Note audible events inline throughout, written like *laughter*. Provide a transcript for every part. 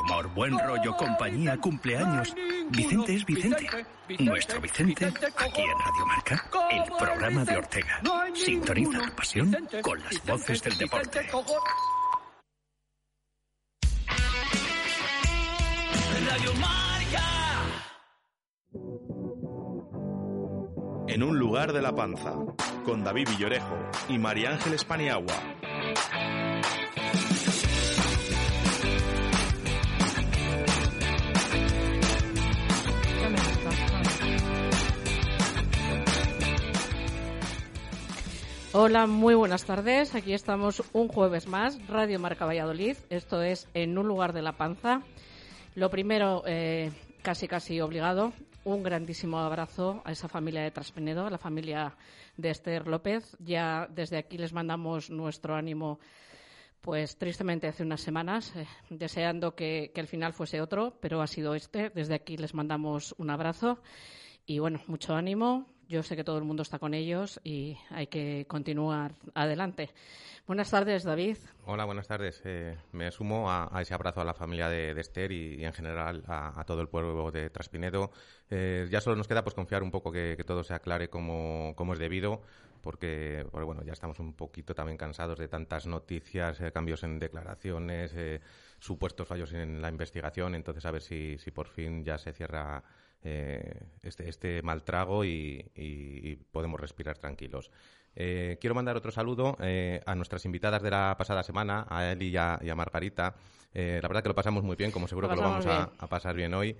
humor, buen rollo, compañía, cumpleaños. Vicente es Vicente. Nuestro Vicente, aquí en Radio Marca, el programa de Ortega. Sintoniza la pasión con las voces del deporte. Radio Marca. En un lugar de la panza, con David Villorejo y María Ángeles Paniagua. Hola, muy buenas tardes. Aquí estamos un jueves más, Radio Marca Valladolid. Esto es En un lugar de la panza. Lo primero, eh, casi casi obligado, un grandísimo abrazo a esa familia de Traspenedo, a la familia de Esther López. Ya desde aquí les mandamos nuestro ánimo, pues tristemente hace unas semanas, eh, deseando que, que el final fuese otro, pero ha sido este. Desde aquí les mandamos un abrazo y bueno, mucho ánimo. Yo sé que todo el mundo está con ellos y hay que continuar adelante. Buenas tardes, David. Hola, buenas tardes. Eh, me sumo a, ese abrazo a la familia de, Esther y, en general a, todo el pueblo de Traspinedo. Eh, ya solo nos queda pues confiar un poco que, todo se aclare como, es debido, porque, bueno, ya estamos un poquito también cansados de tantas noticias, eh, cambios en declaraciones, supuestos fallos en la investigación. Entonces, a ver si por fin ya se cierra eh, este, este mal trago y, y, y podemos respirar tranquilos. Eh, quiero mandar otro saludo eh, a nuestras invitadas de la pasada semana, a Eli y a, y a Margarita. Eh, la verdad que lo pasamos muy bien, como seguro lo que lo vamos a, a, pasar bien hoy.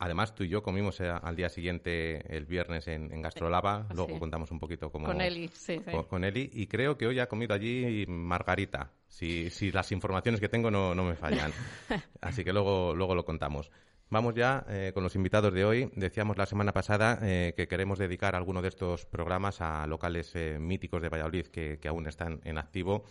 Además, tú y yo comimos al día siguiente, el viernes, en, en Gastrolava. Luego contamos un poquito cómo. Con Eli, sí, con, con, Eli. Y creo que hoy ha comido allí Margarita, si, si las informaciones que tengo no, no me fallan. *laughs* Así que luego, luego lo contamos. Vamos ya eh, con los invitados de hoy. Decíamos la semana pasada eh, que queremos dedicar alguno de estos programas a locales eh, míticos de Valladolid que, que, aún están en activo.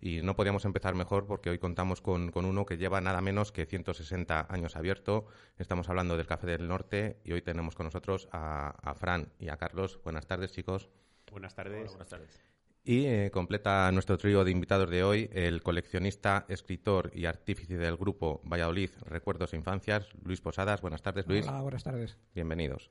Y no podíamos empezar mejor porque hoy contamos con, con, uno que lleva nada menos que 160 años abierto. Estamos hablando del Café del Norte y hoy tenemos con nosotros a, a Fran y a Carlos. Buenas tardes, chicos. Buenas tardes. Hola, buenas tardes. Y eh, completa nuestro trío de invitados de hoy el coleccionista, escritor y artífice del grupo Valladolid Recuerdos e Infancias, Luis Posadas. Buenas tardes, Luis. Hola, buenas tardes. Bienvenidos.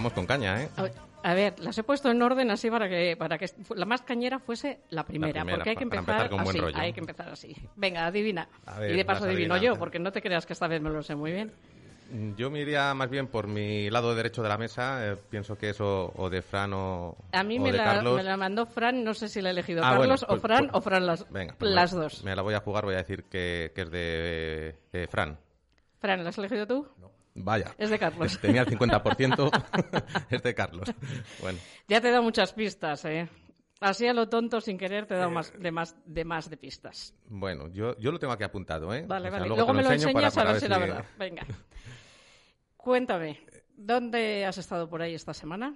Empezamos con caña, ¿eh? A ver, las he puesto en orden así para que para que la más cañera fuese la primera, la primera porque hay que empezar, empezar así, rollo. hay que empezar así. Venga, adivina. Ver, y de paso adivino yo, porque no te creas que esta vez me lo sé muy bien. Yo me iría más bien por mi lado derecho de la mesa. Eh, pienso que eso o de Fran o, A mí o me, de la, Carlos. me la mandó Fran, no sé si la he elegido Ah, Carlos bueno, pues- o Fran pues- o Fran las, Venga, pues las me- dos. Me la voy a jugar, voy a decir que, que es de eh, Fran. Fran, ¿la has elegido tú? No. Vaya. Es de Carlos. Tenía el 50%, *laughs* es de Carlos. Bueno, Ya te he dado muchas pistas, ¿eh? Así a lo tonto, sin querer, te he dado más de más de, más de pistas. bueno yo, yo lo tengo aquí apuntado, ¿eh? Vale, O sea, vale. luego me lo enseñas para- a para ver si la verdad. Venga. *laughs* Cuéntame, ¿dónde has estado por ahí esta semana?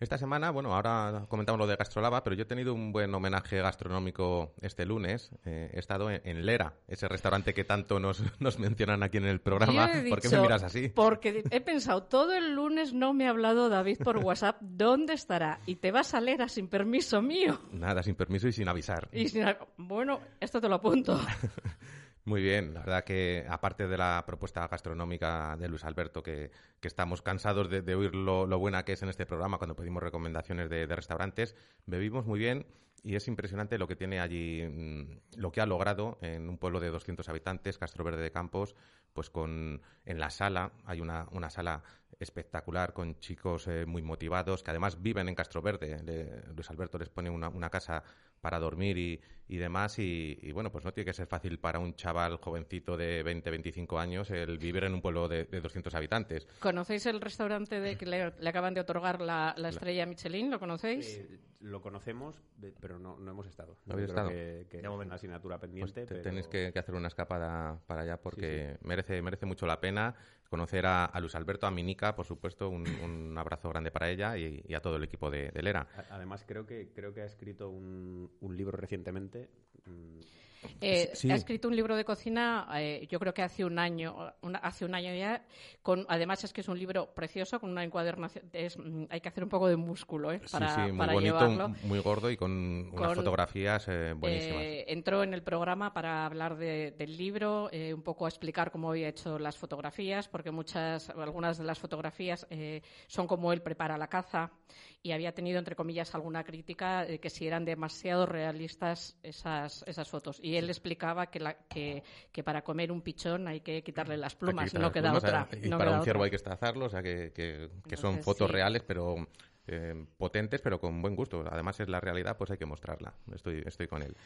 Esta semana, bueno, ahora comentamos lo de Gastrolava, pero yo he tenido un buen homenaje gastronómico este lunes. Eh, he estado en, en Lera, ese restaurante que tanto nos, *laughs* nos mencionan aquí en el programa. ¿Por qué me miras así? Porque he pensado, todo el lunes no me ha hablado David por WhatsApp, ¿dónde estará? Y te vas a Lera sin permiso mío. Nada, sin permiso y sin avisar. Y sin- bueno, esto te lo apunto. *laughs* Muy bien, la verdad que aparte de la propuesta gastronómica de Luis Alberto, que, estamos cansados de, oír lo, buena que es en este programa cuando pedimos recomendaciones de, de, restaurantes, bebimos muy bien y es impresionante lo que tiene allí, mmm, lo que ha logrado en un pueblo de 200 habitantes, Castro Verde de Campos, pues con en la sala, hay una, una sala espectacular con chicos eh, muy motivados que además viven en Castro Verde. Le, Luis Alberto les pone una, una casa para dormir y, y demás. Y, bueno, pues no tiene que ser fácil para un chaval jovencito de 20, 25 años el vivir en un pueblo de, 200 habitantes. ¿Conocéis el restaurante de que le, acaban de otorgar la, estrella Michelin? ¿Lo conocéis? Eh, lo conocemos, pero no, no hemos estado. ¿No habéis estado? Que, que una asignatura pues pendiente. Tenéis que, hacer una escapada para allá porque merece merece mucho la pena conocer a, Luis Alberto, a Minica, por supuesto, un, abrazo grande para ella y, a todo el equipo de, Lera. Además, creo que, creo que ha escrito un, un libro recientemente. Eh, Ha escrito un libro de cocina, eh, yo creo que hace un año, hace un año ya. Con, además es que es un libro precioso con una encuadernación. Mm, hay que hacer un poco de músculo, ¿eh? Para, sí, sí, muy bonito, muy gordo y con, unas fotografías eh, buenísimas. entró en el programa para hablar del libro, un poco a explicar cómo había hecho las fotografías, porque muchas, algunas de las fotografías son como él prepara la caza y había tenido entre comillas alguna crítica de que si eran demasiado realistas esas esas fotos. Y él explicaba que, la, que, que, para comer un pichón hay que quitarle las plumas, no queda otra. Y para un ciervo hay que estazarlo, o sea que, que, son fotos reales, pero eh, potentes, pero con buen gusto. Además es la realidad, pues hay que mostrarla. Estoy, estoy con él.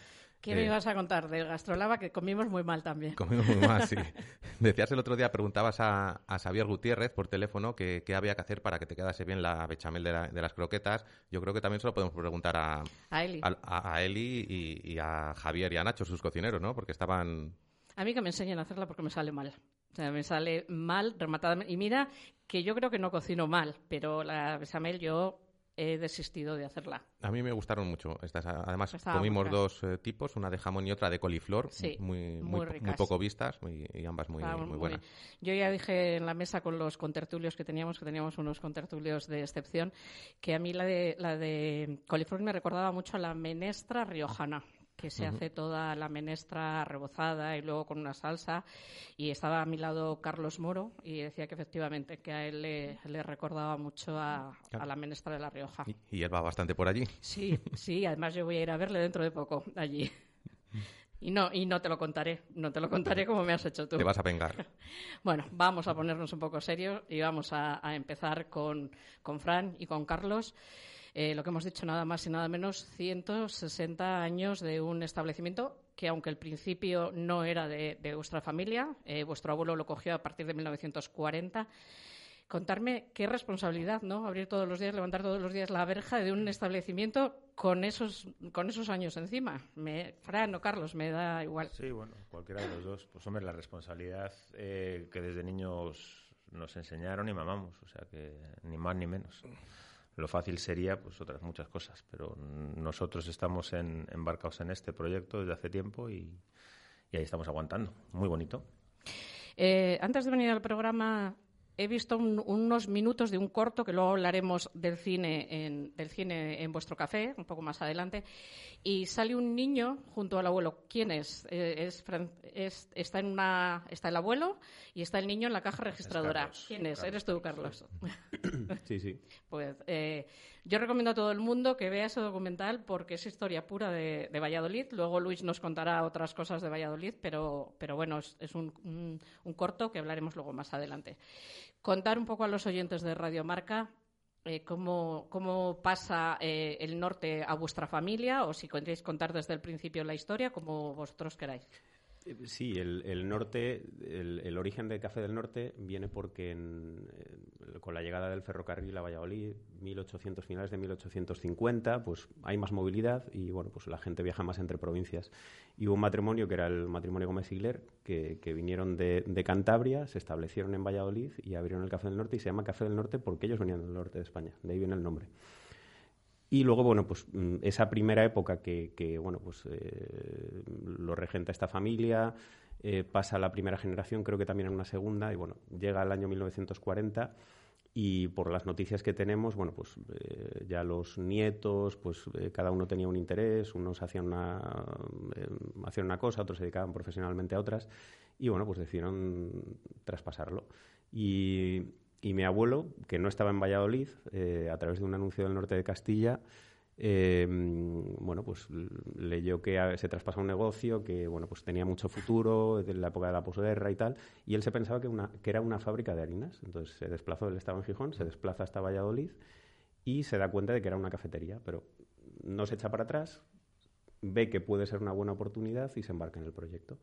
¿Qué me eh, ibas a contar del gastrolaba? Que comimos muy mal también. Comimos muy mal, sí. *laughs* Decías el otro día, preguntabas a, a Xavier Gutiérrez por teléfono qué había que hacer para que te quedase bien la bechamel de, de, las croquetas. Yo creo que también se lo podemos preguntar a, a Eli, a, Eli y, y, a Javier y a Nacho, sus cocineros, ¿no? Porque estaban... A mí que me enseñen a hacerla porque me sale mal. O sea, me sale mal, rematada. Y mira que yo creo que no cocino mal, pero la bechamel yo he desistido de hacerla. A mí me gustaron mucho estas. Además, comimos dos eh, tipos, una de jamón y otra de coliflor, muy, muy, poco vistas y ambas muy, muy buenas. Yo ya dije en la mesa con los contertulios que teníamos, que teníamos unos contertulios de excepción, que a mí la de, la de coliflor me recordaba mucho a la menestra riojana que se hace toda la menestra rebozada y luego con una salsa. Y estaba a mi lado Carlos Moro y decía que efectivamente que a él le, recordaba mucho a, la menestra de La Rioja. Y, él va bastante por allí. Sí, sí, además yo voy a ir a verle dentro de poco allí. Y no, y no te lo contaré, no te lo contaré como me has hecho tú. Te vas a vengar. *laughs* bueno, vamos a ponernos un poco serios y vamos a, a empezar con, con Fran y con Carlos. Eh, lo que hemos dicho nada más y nada menos, 160 años de un establecimiento que, aunque el principio no era de, vuestra familia, eh, vuestro abuelo lo cogió a partir de 1940 contarme qué responsabilidad, ¿no? Abrir todos los días, levantar todos los días la verja de un establecimiento con esos, con esos años encima. Me, Fran o Carlos, me da igual. Sí, bueno, cualquiera de los dos. Pues hombre, la responsabilidad eh, que desde niños nos enseñaron y mamamos, o sea que ni más ni menos. Lo fácil sería, pues, otras muchas cosas, pero nosotros estamos en, embarcados en este proyecto desde hace tiempo y, ahí estamos aguantando. Muy bonito. Eh, antes de venir al programa, he visto unos minutos de un corto que luego hablaremos del cine en, del cine en vuestro café un poco más adelante y sale un niño junto al abuelo. Quién es, eh, es, está en una está el abuelo y está el niño en la caja registradora. Quién es eres tú Carlos. *coughs* Sí sí. Pues eh, yo recomiendo a todo el mundo que vea ese documental porque es historia pura de, Valladolid. Luego Luis nos contará otras cosas de Valladolid, pero, pero bueno, es, un, corto que hablaremos luego más adelante. Contar un poco a los oyentes de Radio Marca eh, cómo, cómo, pasa eh, el norte a vuestra familia o si queréis contar desde el principio la historia, como vosotros queráis. Sí, el, norte, el, origen del café del norte viene porque eh, con la llegada del ferrocarril a Valladolid, 1800 finales de 1850, pues hay más movilidad y bueno, pues la gente viaja más entre provincias. Y hubo un matrimonio que era el matrimonio Gómez Sigler, que, vinieron de, de, Cantabria, se establecieron en Valladolid y abrieron el café del norte y se llama café del norte porque ellos venían del norte de España, de ahí viene el nombre. Y luego, bueno, pues mm, esa primera época que, bueno, pues eh, lo regenta esta familia, eh, pasa la primera generación, creo que también en una segunda, y bueno, llega el año 1940 y por las noticias que tenemos, bueno, pues eh, ya los nietos, pues cada uno tenía un interés, unos hacían una, hacían una cosa, otros se dedicaban profesionalmente a otras, y bueno, pues decidieron traspasarlo. Y y mi abuelo, que no estaba en Valladolid, eh, a través de un anuncio del norte de Castilla, eh, bueno, pues leyó que se traspasa un negocio que, bueno, pues tenía mucho futuro, en la época de la posguerra y tal, y él se pensaba que, una, que era una fábrica de harinas. Entonces se desplazó, él estaba en Gijón, se desplaza hasta Valladolid y se da cuenta de que era una cafetería, pero no se echa para atrás, ve que puede ser una buena oportunidad y se embarca en el proyecto.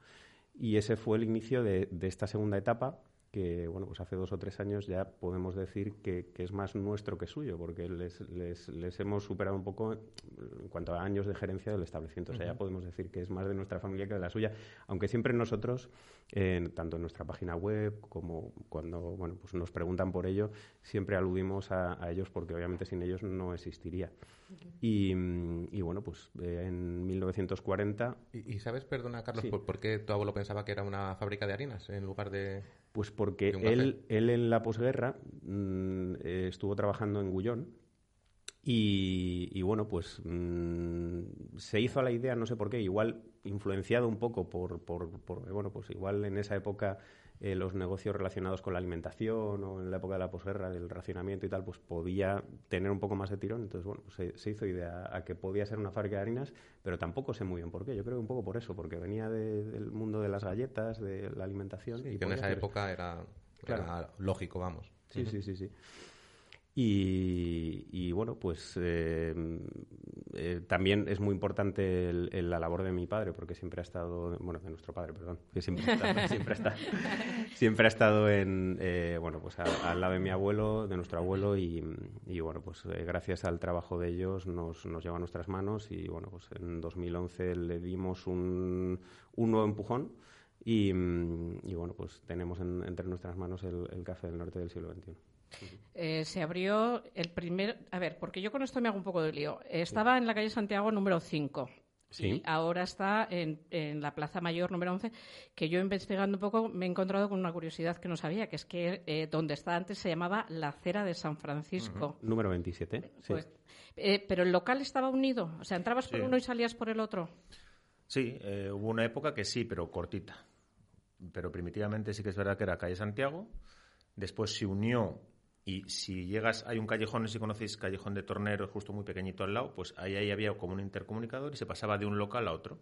Y ese fue el inicio de, de esta segunda etapa que bueno, pues hace dos o tres años ya podemos decir que, que es más nuestro que suyo, porque les, les, les, hemos superado un poco en cuanto a años de gerencia del establecimiento. O sea, ya podemos decir que es más de nuestra familia que de la suya, aunque siempre nosotros, eh, tanto en nuestra página web como cuando bueno, pues nos preguntan por ello, siempre aludimos a, a ellos porque obviamente sin ellos no existiría. Uh -huh. y, y, bueno, pues eh, en 1940... ¿Y, ¿Y, sabes, perdona Carlos, sí. por, por qué tu abuelo pensaba que era una fábrica de harinas en lugar de...? Pues porque él, él en la posguerra mmm, eh, estuvo trabajando en Gullón y, y bueno, pues mmm, se hizo a la idea, no sé por qué, igual influenciado un poco por, por, por bueno, pues igual en esa época eh, los negocios relacionados con la alimentación o en la época de la posguerra, del racionamiento y tal, pues podía tener un poco más de tirón. Entonces, bueno, pues se, se, hizo idea a que podía ser una fábrica de harinas, pero tampoco sé muy bien por qué. Yo creo que un poco por eso, porque venía de, del mundo de las galletas, de la alimentación. Sí, y que en esa época era, claro. era, lógico, vamos. Sí, uh -huh. sí, sí, sí. Y, y, bueno, pues eh, eh, también es muy importante el, el, la labor de mi padre, porque siempre ha estado, bueno, de nuestro padre, perdón, que siempre, está, siempre, está, siempre ha estado en, eh, bueno, pues al lado de mi abuelo, de nuestro abuelo, y, y bueno, pues eh, gracias al trabajo de ellos nos, nos lleva a nuestras manos y bueno, pues en 2011 le dimos un, un nuevo empujón. Y, y, bueno, pues tenemos en, entre nuestras manos el, el café del norte del siglo XXI. Eh, se abrió el primer. A ver, porque yo con esto me hago un poco de lío. Estaba sí. en la calle Santiago número 5. Sí. Y ahora está en, en, la Plaza Mayor número 11, que yo investigando un poco me he encontrado con una curiosidad que no sabía, que es que eh, donde está antes se llamaba la Acera de San Francisco. Uh -huh. Número 27. Sí. Pues, eh, pero el local estaba unido, o sea, entrabas por uno y salías por el otro. Sí, eh, hubo una época que sí, pero cortita. Pero primitivamente sí que es verdad que era calle Santiago. Después se unió y si llegas, hay un callejón, si conocéis, callejón de Tornero, justo muy pequeñito al lado, pues ahí, ahí había como un intercomunicador y se pasaba de un local a otro.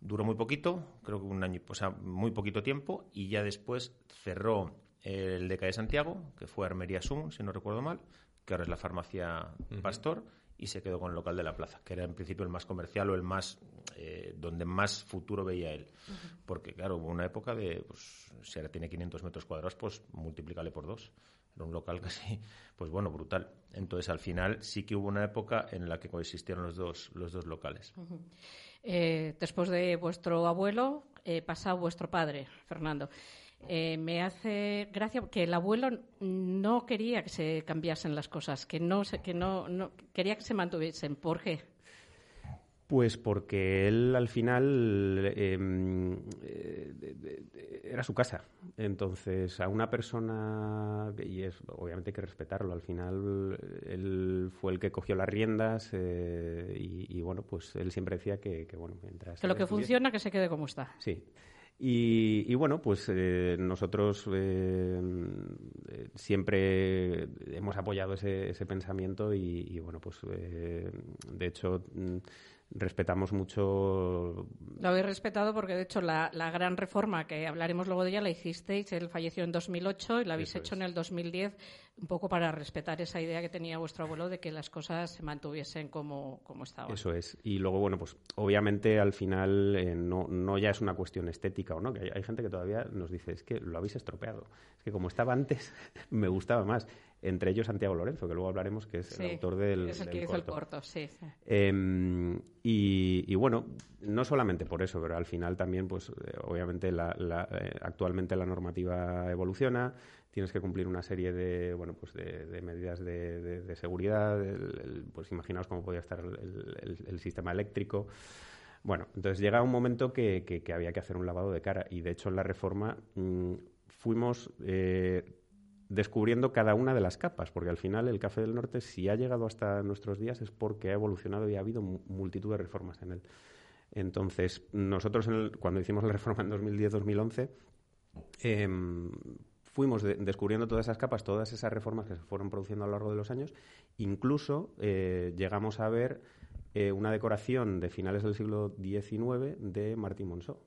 Duró muy poquito, creo que un año, o sea, muy poquito tiempo, y ya después cerró el de Calle Santiago, que fue Armería Sum, si no recuerdo mal, que ahora es la farmacia Pastor, uh -huh. y se quedó con el local de la plaza, que era en principio el más comercial o el más, eh, donde más futuro veía él. Uh -huh. Porque, claro, hubo una época de, pues, si ahora tiene 500 metros cuadrados, pues multiplícale por dos. Era un local *laughs* casi, pues bueno, brutal. Entonces, al final sí que hubo una época en la que coexistieron los dos, los dos locales. Eh, después de vuestro abuelo, eh, pasa vuestro padre, Fernando. Eh, me hace gracia que el abuelo no quería que se cambiasen las cosas, que no, que no, no quería que se mantuviesen. ¿Por qué? Pues porque él al final eh, eh, era su casa. Entonces, a una persona, y es obviamente hay que respetarlo, al final él fue el que cogió las riendas eh, y, y, bueno, pues él siempre decía que, que bueno, mientras. Que lo que funciona, que se quede como está. Sí. Y, y, bueno, pues eh, nosotros eh, siempre hemos apoyado ese, ese pensamiento y, y, bueno, pues eh, de hecho respetamos mucho. Lo habéis respetado porque, de hecho, la, la, gran reforma, que hablaremos luego de ella, la hicisteis, él falleció en 2008 y la habéis Eso hecho es. en el 2010, un poco para respetar esa idea que tenía vuestro abuelo de que las cosas se mantuviesen como, como estaban. Eso es. Y luego, bueno, pues obviamente al final eh, no, no ya es una cuestión estética o no, que hay, hay gente que todavía nos dice, es que lo habéis estropeado. Es que como estaba antes, *laughs* me gustaba más entre ellos Santiago Lorenzo, que luego hablaremos, que es sí, el autor del. Es el que hizo corto. el corto, sí. sí. Eh, y, y, bueno, no solamente por eso, pero al final también, pues eh, obviamente la, la, eh, actualmente la normativa evoluciona, tienes que cumplir una serie de, bueno, pues de, medidas de, seguridad, pues imaginaos cómo podía estar el, sistema eléctrico. Bueno, entonces llega un momento que, había que hacer un lavado de cara y de hecho en la reforma mmm, fuimos eh, descubriendo cada una de las capas, porque al final el café del norte, si ha llegado hasta nuestros días, es porque ha evolucionado y ha habido multitud de reformas en él. Entonces, nosotros en el, cuando hicimos la reforma en 2010-2011, eh, fuimos de, descubriendo todas esas capas, todas esas reformas que se fueron produciendo a lo largo de los años, incluso eh, llegamos a ver eh, una decoración de finales del siglo XIX de Martín Monceau.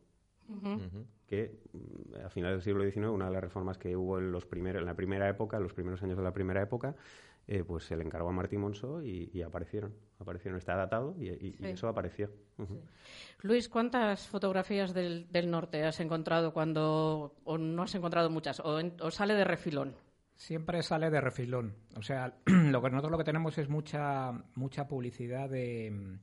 Que mm, a finales del siglo XIX, una de las reformas que hubo en, los primeros, en la primera época, en los primeros años de la primera época, eh, pues se le encargó a Martín Monso y, aparecieron. Aparecieron, está datado y, eso apareció. Luis, ¿cuántas fotografías del, norte has encontrado cuando, o no has encontrado muchas, o, sale de refilón? Siempre sale de refilón. O sea, *clears throat* lo que nosotros lo que tenemos es mucha, mucha publicidad de,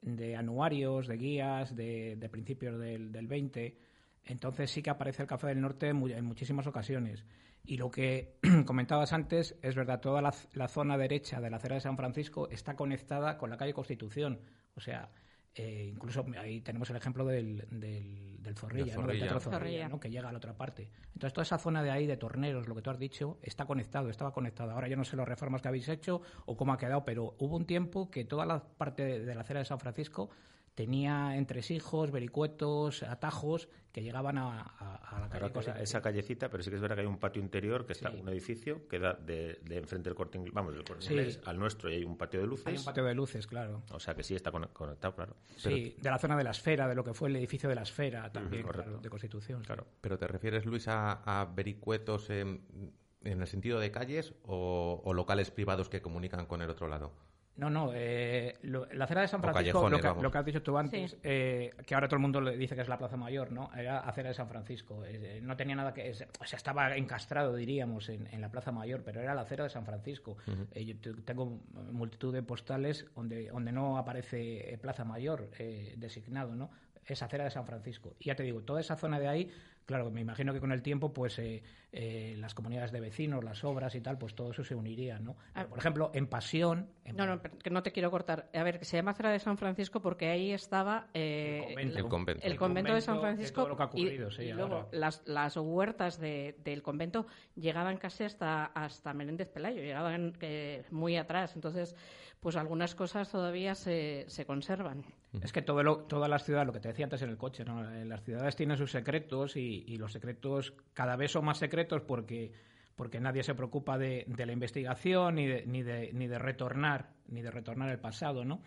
de anuarios, de guías, de, principios del, del 20. Entonces sí que aparece el café del norte en muchísimas ocasiones. Y lo que *clears throat* comentabas antes es verdad, toda la, zona derecha de la acera de San Francisco está conectada con la calle Constitución. O sea, eh, incluso ahí tenemos el ejemplo del, del, Zorrilla, ¿no? que llega a la otra parte. Entonces, toda esa zona de ahí, de torneros, lo que tú has dicho, está conectado, estaba conectado. Ahora yo no sé las reformas que habéis hecho o cómo ha quedado, pero hubo un tiempo que toda la parte de la acera de San Francisco tenía entresijos, vericuetos, atajos que llegaban a, la calle. esa, callecita, pero sí que es verdad que hay un patio interior que está un edificio que da de, enfrente del corte inglés, vamos, del corte inglés al nuestro y hay un patio de luces. Hay un patio de luces, claro. O sea que sí está conectado, claro. sí, de la zona de la esfera, de lo que fue el edificio de la esfera también, de Constitución. Claro. Pero ¿te refieres, Luis, a, vericuetos en, el sentido de calles o locales privados que comunican con el otro lado? No, no. Eh, la acera de San Francisco, lo que, has dicho tú antes, eh, que ahora todo el mundo le dice que es la Plaza Mayor, ¿no? Era acera de San Francisco. Eh, no tenía nada que. o sea, estaba encastrado, diríamos, en, la Plaza Mayor, pero era la acera de San Francisco. yo tengo multitud de postales donde, donde no aparece Plaza Mayor designado, ¿no? Es acera de San Francisco. Y ya te digo, toda esa zona de ahí Claro, me imagino que con el tiempo, pues eh, eh, las comunidades de vecinos, las obras y tal, pues todo eso se uniría, ¿no? Ah. por ejemplo, en Pasión. No, no, que no te quiero cortar. A ver, que se llama Cera de San Francisco porque ahí estaba eh, el, convento. El, convento. de San Francisco. y, luego las, las huertas del convento llegaban casi hasta, hasta Menéndez Pelayo, llegaban muy atrás. Entonces, pues algunas cosas todavía se, se conservan. Es que todo lo, todas las ciudades, lo que te decía antes en el coche, ¿no? las ciudades tienen sus secretos y, los secretos cada vez son más secretos porque, porque nadie se preocupa de, de la investigación ni de, ni, de, ni de retornar ni de retornar el pasado, ¿no?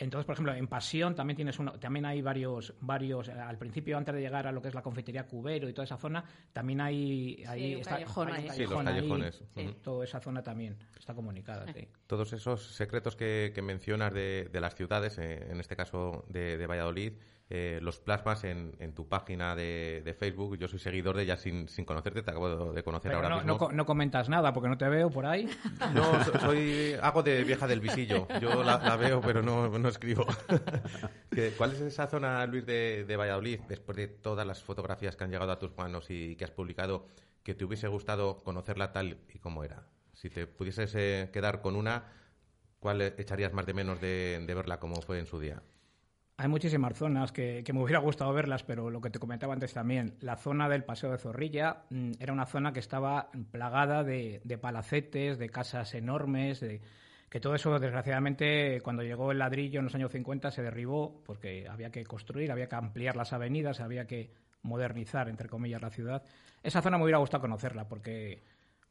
Entonces, por ejemplo, en Pasión también tienes uno, también hay varios, varios, eh, al principio antes de llegar a lo que es la confitería Cubero y toda esa zona, también hay, ahí está, sí, los callejones. Toda esa zona también está comunicada. Todos esos secretos que, mencionas de, las ciudades, eh, en este caso de Valladolid, eh, los plasmas en, en, tu página de, Facebook. Yo soy seguidor de ella sin, sin conocerte, te acabo de conocer ahora no, mismo. No, comentas nada porque no te veo por ahí. *laughs* No, soy, hago de vieja del visillo. Yo la, veo, pero no, no escribo. *laughs* ¿Cuál es esa zona, Luis, de, de Valladolid, después de todas las fotografías que han llegado a tus manos y que has publicado, que te hubiese gustado conocerla tal y como era? Si te pudieses eh, quedar con una, ¿cuál echarías más de menos de verla como fue en su día? Hay muchísimas zonas que, me hubiera gustado verlas, pero lo que te comentaba antes también, la zona del Paseo de Zorrilla mm, era una zona que estaba plagada de, palacetes, de casas enormes, de, que todo eso, desgraciadamente, cuando llegó el ladrillo en los años 50 se derribó porque había que construir, había que ampliar las avenidas, había que modernizar, entre comillas, la ciudad. Esa zona me hubiera gustado conocerla porque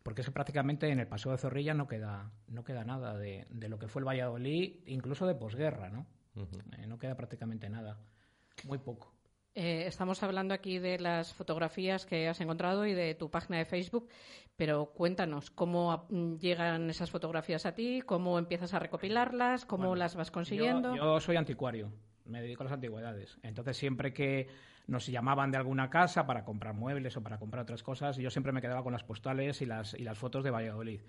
porque eso prácticamente en el Paseo de Zorrilla no queda, no queda nada de, de lo que fue el Valladolid, incluso de posguerra, ¿no? Eh, no queda prácticamente nada. Muy poco. Eh, estamos hablando aquí de las fotografías que has encontrado y de tu página de Facebook, pero cuéntanos cómo llegan esas fotografías a ti, cómo empiezas a recopilarlas, cómo las vas consiguiendo. Yo, soy anticuario, me dedico a las antigüedades. Entonces, siempre que nos llamaban de alguna casa para comprar muebles o para comprar otras cosas, yo siempre me quedaba con las postales y las, y las fotos de Valladolid.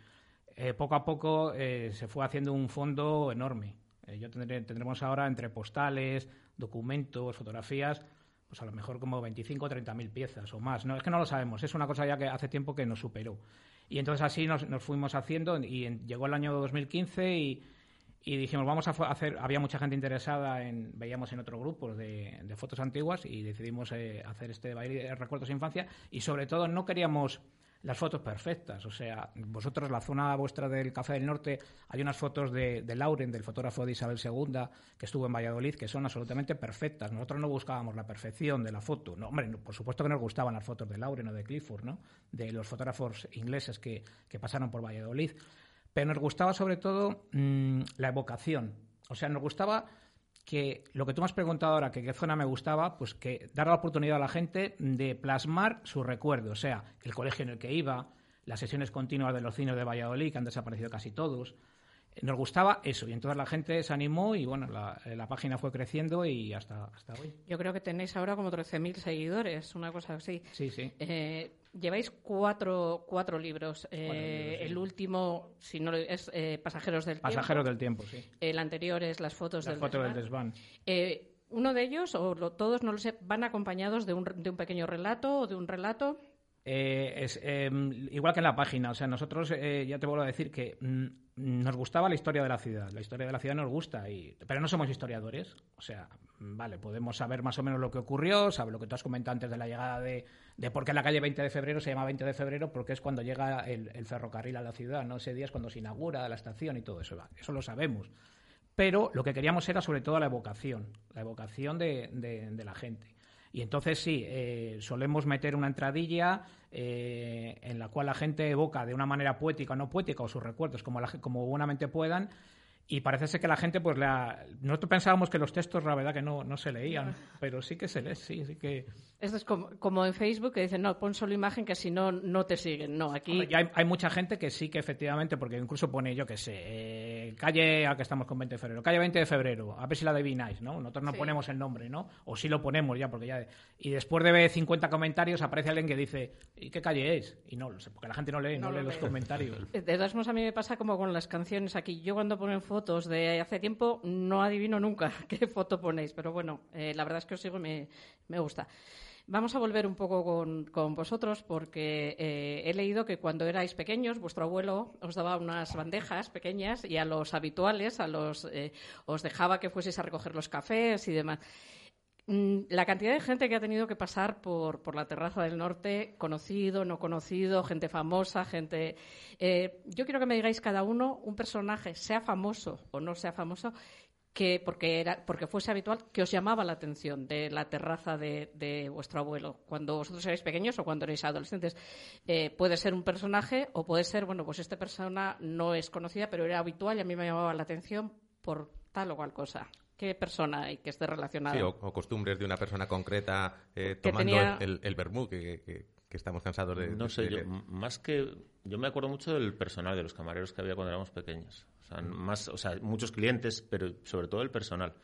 Eh, poco a poco se fue haciendo un fondo enorme. Eh, yo tendré, tendremos ahora entre postales, documentos, fotografías, pues a lo mejor como 25 o 30 mil piezas o más. No, es que no lo sabemos, es una cosa ya que hace tiempo que nos superó. Y entonces así nos, fuimos haciendo y llegó el año 2015 y, y dijimos, vamos a hacer, había mucha gente interesada en, veíamos en otros grupos de, fotos antiguas y decidimos eh, hacer este baile de recuerdos de infancia y sobre todo no queríamos las fotos perfectas. O sea, vosotros, la zona vuestra del Café del Norte, hay unas fotos de, de, Lauren, del fotógrafo de Isabel II, que estuvo en Valladolid, que son absolutamente perfectas. Nosotros no buscábamos la perfección de la foto. No, hombre, por supuesto que nos gustaban las fotos de Lauren o de Clifford, ¿no? De los fotógrafos ingleses que, que pasaron por Valladolid. Pero nos gustaba sobre todo mm, la evocación. O sea, nos gustaba que lo que tú me has preguntado ahora, que qué zona me gustaba, pues que dar la oportunidad a la gente de plasmar su recuerdo, o sea, el colegio en el que iba, las sesiones continuas de los cines de Valladolid, que han desaparecido casi todos, nos gustaba eso y entonces la gente se animó y bueno, la, la página fue creciendo y hasta, hasta hoy. Yo creo que tenéis ahora como 13.000 seguidores, una cosa así. Sí, sí. Eh, lleváis cuatro, cuatro libros. Eh, el último, si no es eh, Pasajeros del Pasajeros Tiempo. del Tiempo, sí. El anterior es Las fotos Las del fotos del desván. Eh, uno de ellos, o lo- todos, no lo sé, van acompañados de un, de un pequeño relato o de un relato. Eh, es eh, igual que en la página, o sea, nosotros eh, ya te vuelvo a decir que mm, nos gustaba la historia de la ciudad, la historia de la ciudad nos gusta, y, pero no somos historiadores, o sea, mm, vale, podemos saber más o menos lo que ocurrió, saber lo que tú has comentado antes de la llegada de, de por qué la calle 20 de febrero se llama 20 de febrero, porque es cuando llega el, ferrocarril a la ciudad, ¿no? Ese día es cuando se inaugura la estación y todo eso, eso lo sabemos. Pero lo que queríamos era sobre todo la evocación, la evocación de- de la gente. Y entonces sí, eh, solemos meter una entradilla eh, en la cual la gente evoca de una manera poética o no poética o sus recuerdos como, la como buenamente puedan. Y parece ser que la gente, pues, la... nosotros pensábamos que los textos, la verdad, que no, no se leían, pero sí que se lee, sí, sí que... Esto es como, como en Facebook que dicen, no, pon solo imagen que si no, no te siguen. No, aquí Hombre, hay, hay mucha gente que sí que efectivamente, porque incluso pone, yo qué sé, eh, calle, a que estamos con 20 de febrero, calle 20 de febrero, a ver si la adivináis, ¿no? Nosotros no Sí. ponemos el nombre, ¿no? O sí lo ponemos ya, porque ya... Y después de ver 50 comentarios aparece alguien que dice, ¿y qué calle es? Y no, porque la gente no lee, no, No lo lee los lee. comentarios. *laughs* De todas a mí me pasa como con las canciones aquí. Yo cuando ponen fotos de hace tiempo no adivino nunca *laughs* qué foto ponéis, pero bueno, eh, la verdad es que os sigo y me, me gusta. Vamos a volver un poco con, con vosotros porque eh, he leído que cuando erais pequeños vuestro abuelo os daba unas bandejas pequeñas y a los habituales, a los eh, os dejaba que fueseis a recoger los cafés y demás. Mm, La cantidad de gente que ha tenido que pasar por, por la terraza del norte, conocido, no conocido, gente famosa, gente. eh, yo quiero que me digáis cada uno un personaje, sea famoso o no sea famoso, que porque era porque fuese habitual, que os llamaba la atención de la terraza de, vuestro abuelo cuando vosotros erais pequeños o cuando erais adolescentes. Eh, puede ser un personaje o puede ser, bueno, pues esta persona no es conocida, pero era habitual y a mí me llamaba la atención por tal o cual cosa. ¿Qué persona hay que esté relacionada? Sí, o, o costumbres de una persona concreta eh, tomando tenía- el, el vermú que, que- que estamos cansados de... No de- sé, de yo, más que. Yo me acuerdo mucho del personal, de los camareros que había cuando éramos pequeños. O sea, más, o sea, muchos clientes, pero sobre todo el personal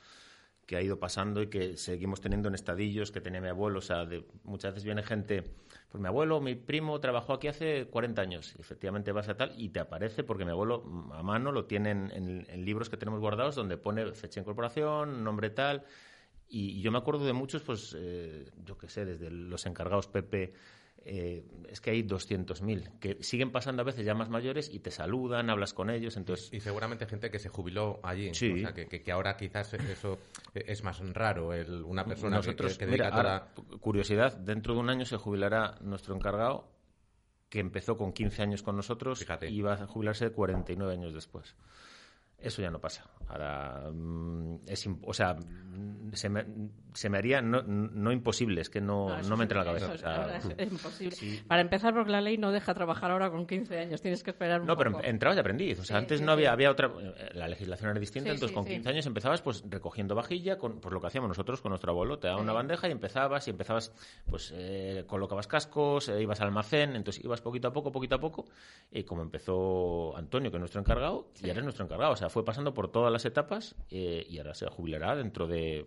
que ha ido pasando y que seguimos teniendo en estadillos que tenía mi abuelo. O sea, de- muchas veces viene gente, pues mi abuelo, mi primo trabajó aquí hace 40 años. Efectivamente vas a tal y te aparece porque mi abuelo a mano lo tiene en, en- en libros que tenemos guardados donde pone fecha de incorporación, nombre tal. Y yo me acuerdo de muchos, pues, eh, yo qué sé, desde los encargados Pepe, eh, es que hay 200.000 que siguen pasando a veces ya más mayores y te saludan, hablas con ellos, entonces... Y seguramente gente que se jubiló allí. Sí. O sea, que, que- que ahora quizás eso es más raro, el, una persona que- Nosotros, que, que mira, dedica ahora, toda- curiosidad, dentro de un año se jubilará nuestro encargado que empezó con 15 años con nosotros Fíjate. y va a jubilarse 49 años después. Eso ya no pasa. Ahora, mm, es o sea, se me, se me haría no, no imposible, es que no, eso no me entra en la eso cabeza. es- o sea, es, imposible. sí. Para empezar, porque la ley no deja trabajar ahora con 15 años, tienes que esperar un No, pero poco. entrabas de aprendiz. O sea, Sí, antes sí, no había, había otra. eh, La legislación era distinta, entonces con sí. 15 años empezabas pues recogiendo vajilla, con pues lo que hacíamos nosotros con nuestro abuelo. Te daba una bandeja y empezabas, y empezabas, pues eh, colocabas cascos, eh, ibas al almacén, entonces ibas poquito a poco, poquito a poco. Y como empezó Antonio, que es nuestro encargado, y ahora es nuestro encargado. O sea, fue pasando por todas las etapas eh, y ahora se jubilará dentro de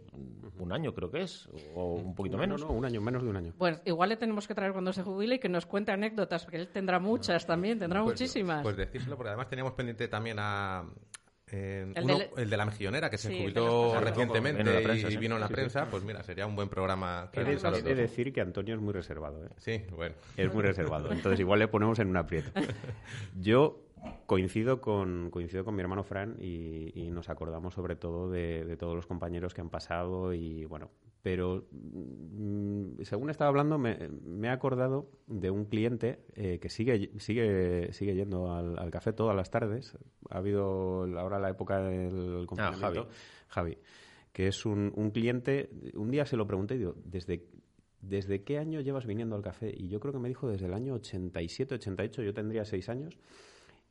un año, creo que es, o un poquito No, menos. No, un año, menos de un año. Pues igual le tenemos que traer cuando se jubile y que nos cuente anécdotas, porque él tendrá muchas también, tendrá Pues- muchísimas. Pues decírselo, porque además teníamos pendiente también a... eh, El uno- del- el de la mejillonera, que se Sí, de jubiló recientemente prensa, y sí. vino en la Sí, sí. prensa, pues mira, sería un buen programa. que He de, de decir que Antonio es muy reservado. ¿eh? Sí, bueno. Es muy reservado. Entonces igual le ponemos en un aprieto. Yo *laughs* coincido con, coincido con mi hermano Fran y, y nos acordamos sobre todo de, de todos los compañeros que han pasado y bueno, pero mm, según estaba hablando me, me he acordado de un cliente eh, que sigue, sigue, sigue yendo al, al café todas las tardes. Ha habido ahora la época del confinamiento. Javi. que es un, un cliente, un día se lo pregunté y digo, ¿desde ¿desde qué año llevas viniendo al café? Y yo creo que me dijo desde el año 87, 88, yo tendría seis años.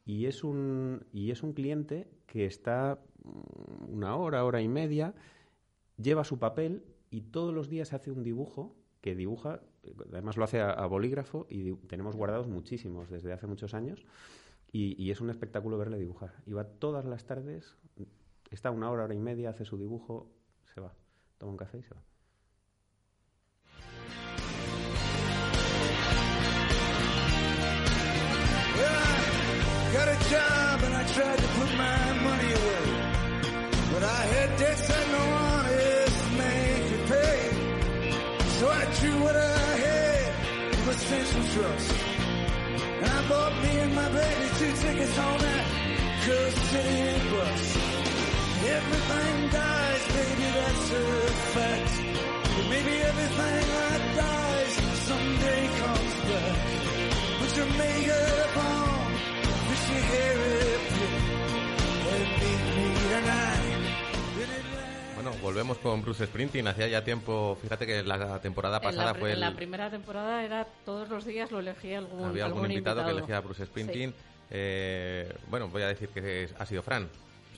Y es un, y es un cliente que está mm, una hora, hora y media lleva su papel y todos los días hace un dibujo que dibuja, además lo hace a, bolígrafo y tenemos guardados muchísimos desde hace muchos años y, y, es un espectáculo verle dibujar. Y va todas las tardes, está una hora, hora y media, hace su dibujo, se va, toma un café y se va. Job and I tried to put my money away. But I had debts that no honest man could pay. So I drew what I had from a central trust. And I bought me and my baby two tickets on that Coast City bus. Everything dies, baby, that's a fact. But maybe everything that dies someday comes back. Put your makeup on. Bueno, volvemos con Bruce Sprinting. Hacía ya tiempo, fíjate que la temporada pasada fue. En la primera temporada era todos los días lo elegía algún, Había algún, invitado, que elegía a Bruce Sprinting. Eh, bueno, voy a decir que ha sido Fran.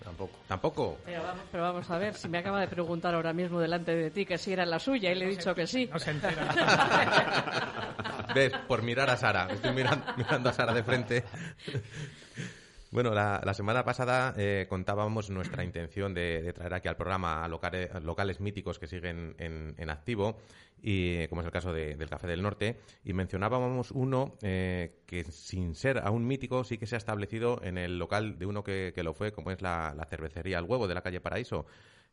Tampoco. ¿Tampoco? Pero vamos, pero vamos, a ver, si me acaba de preguntar ahora mismo delante de ti que si era la suya y le he dicho que sí. No se entera. *laughs* ¿Ves? Por mirar a Sara. Estoy mirando, mirando a Sara de frente. Bueno, la, semana pasada eh, contábamos nuestra intención de, traer aquí al programa a locales, míticos que siguen en, activo, y como es el caso del Café del Norte, y mencionábamos uno eh, que sin ser aún mítico sí que se ha establecido en el local de uno que, lo fue, como es la, cervecería El Huevo de la calle Paraíso.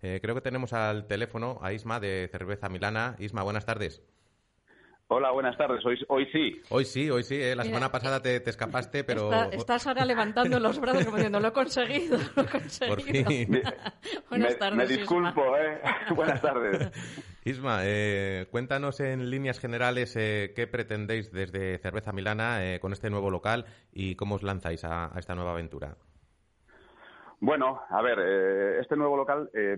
Eh, creo que tenemos al teléfono a Isma de Cerveza Milana. Isma, buenas tardes. Hola, buenas tardes. Hoy, hoy sí. Hoy sí, hoy sí. ¿eh? La semana pasada te, escapaste, pero... estás ahora levantando los brazos como diciendo, lo he conseguido, lo he conseguido. *laughs* buenas tardes, Me disculpo, ¿eh? *laughs* buenas tardes. Isma, eh, cuéntanos en líneas generales eh, qué pretendéis desde Cerveza Milana eh, con este nuevo local y cómo os lanzáis a esta nueva aventura. Bueno, a ver, eh, este nuevo local eh,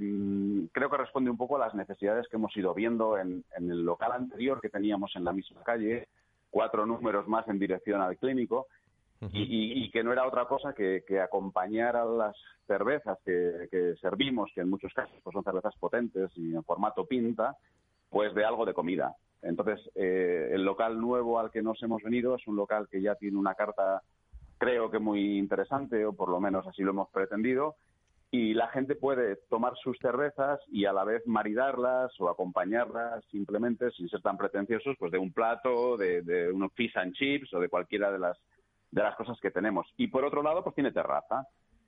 creo que responde un poco a las necesidades que hemos ido viendo en, el local anterior que teníamos en la misma calle, cuatro números más en dirección al clínico, y, que no era otra cosa que, acompañar a las cervezas que, servimos, que en muchos casos pues son cervezas potentes y en formato pinta, pues de algo de comida. Entonces, eh, el local nuevo al que nos hemos venido es un local que ya tiene una carta creo que muy interesante, o por lo menos así lo hemos pretendido, y la gente puede tomar sus cervezas y a la vez maridarlas o acompañarlas simplemente, sin ser tan pretenciosos, pues de un plato, de, de unos fish and chips o de cualquiera de las, de las cosas que tenemos. Y por otro lado, pues tiene terraza.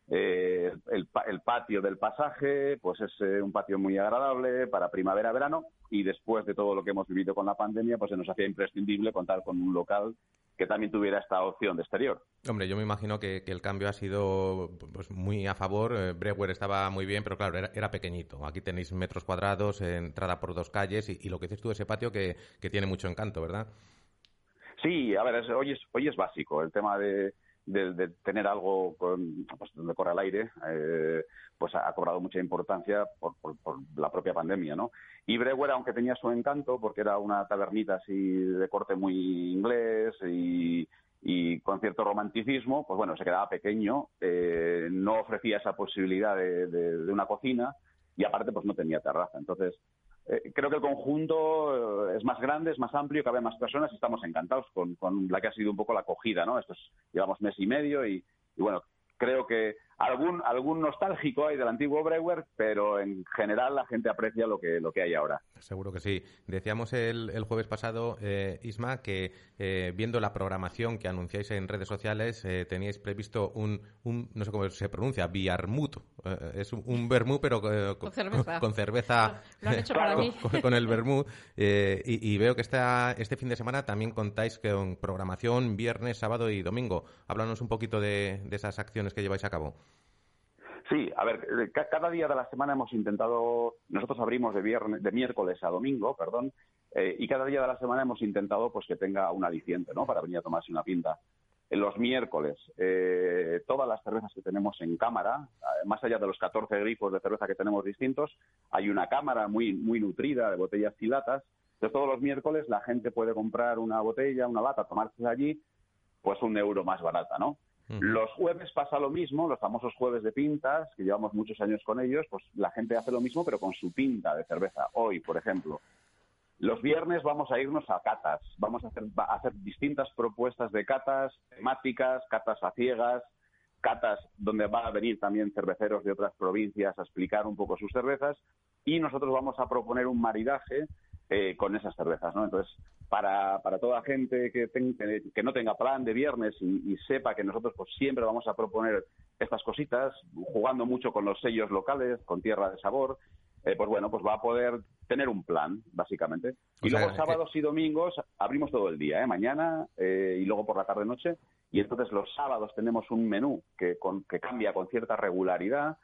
Eh, el, patio del pasaje, pues es eh, un patio muy agradable para primavera-verano y después de todo lo que hemos vivido con la pandemia, pues se nos hacía imprescindible contar con un local que también tuviera esta opción de exterior. Hombre, yo me imagino que, el cambio ha sido pues, muy a favor. Eh, Brewer estaba muy bien, pero claro, era, pequeñito. Aquí tenéis metros cuadrados, entrada por dos calles y, lo que dices tú, ese patio que, tiene mucho encanto, ¿verdad? Sí, a ver, hoy, es, hoy es básico el tema de, tener algo con, pues, donde corre aire, eh, pues ha, cobrado mucha importancia por, la propia pandemia, ¿no? Y Brewer, aunque tenía su encanto, porque era una tabernita así de corte muy inglés y, con cierto romanticismo, pues bueno, se quedaba pequeño, eh, no ofrecía esa posibilidad de, una cocina y aparte pues no tenía terraza. Entonces, eh, creo que el conjunto eh, es más grande, es más amplio, cabe más personas y estamos encantados con, la que ha sido un poco la acogida, ¿no? Estos llevamos mes y medio y bueno, creo que algún algún nostálgico hay del antiguo Brewer, pero en general la gente aprecia lo que lo que hay ahora. Seguro que sí. Decíamos el, el jueves pasado, eh, Isma, que eh, viendo la programación que anunciáis en redes sociales, eh, teníais previsto un, un, no sé cómo se pronuncia, Biarmut. es un, un pero con, cerveza. Con, cerveza lo han hecho para *laughs* mí. Con, el vermut. Y, y, veo que esta, este fin de semana también contáis con programación viernes, sábado y domingo. Háblanos un poquito de, de esas acciones que lleváis a cabo. Sí, a ver, eh, cada día de la semana hemos intentado, nosotros abrimos de, viernes, de miércoles a domingo, perdón, eh, y cada día de la semana hemos intentado pues que tenga un aliciente, ¿no? Para venir a tomarse una pinta. En los miércoles, eh, todas las cervezas que tenemos en cámara, más allá de los 14 grifos de cerveza que tenemos distintos, hay una cámara muy, muy nutrida de botellas y latas. Entonces, todos los miércoles la gente puede comprar una botella, una lata, tomarse allí, pues un euro más barata, ¿no? Los jueves pasa lo mismo, los famosos jueves de pintas, que llevamos muchos años con ellos, pues la gente hace lo mismo, pero con su pinta de cerveza. Hoy, por ejemplo. Los viernes vamos a irnos a catas, vamos a hacer, a hacer distintas propuestas de catas temáticas, catas a ciegas, catas donde va a venir también cerveceros de otras provincias a explicar un poco sus cervezas y nosotros vamos a proponer un maridaje eh, con esas cervezas, ¿no? Entonces, para, para toda gente que, que no tenga plan de viernes y, sepa que nosotros pues siempre vamos a proponer estas cositas, jugando mucho con los sellos locales, con tierra de sabor, eh, pues bueno, pues va a poder tener un plan, básicamente. Y luego sábados y domingos abrimos todo el día, ¿eh? mañana eh, y luego por la tarde-noche. Y entonces los sábados tenemos un menú que, que cambia con cierta regularidad.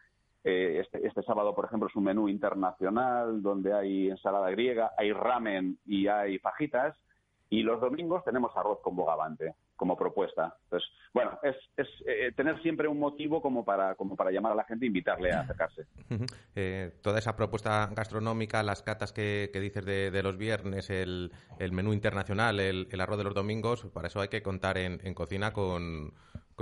Eh, este, este, sábado, por ejemplo, es un menú internacional donde hay ensalada griega, hay ramen y hay fajitas. Y los domingos tenemos arroz con bogavante como propuesta. Entonces, bueno, es, es eh, tener siempre un motivo como para, como para llamar a la gente e invitarle a acercarse. Eh, toda esa propuesta gastronómica, las catas que, dices de, los viernes, el, el menú internacional, el, el, arroz de los domingos, para eso hay que contar en, en cocina con,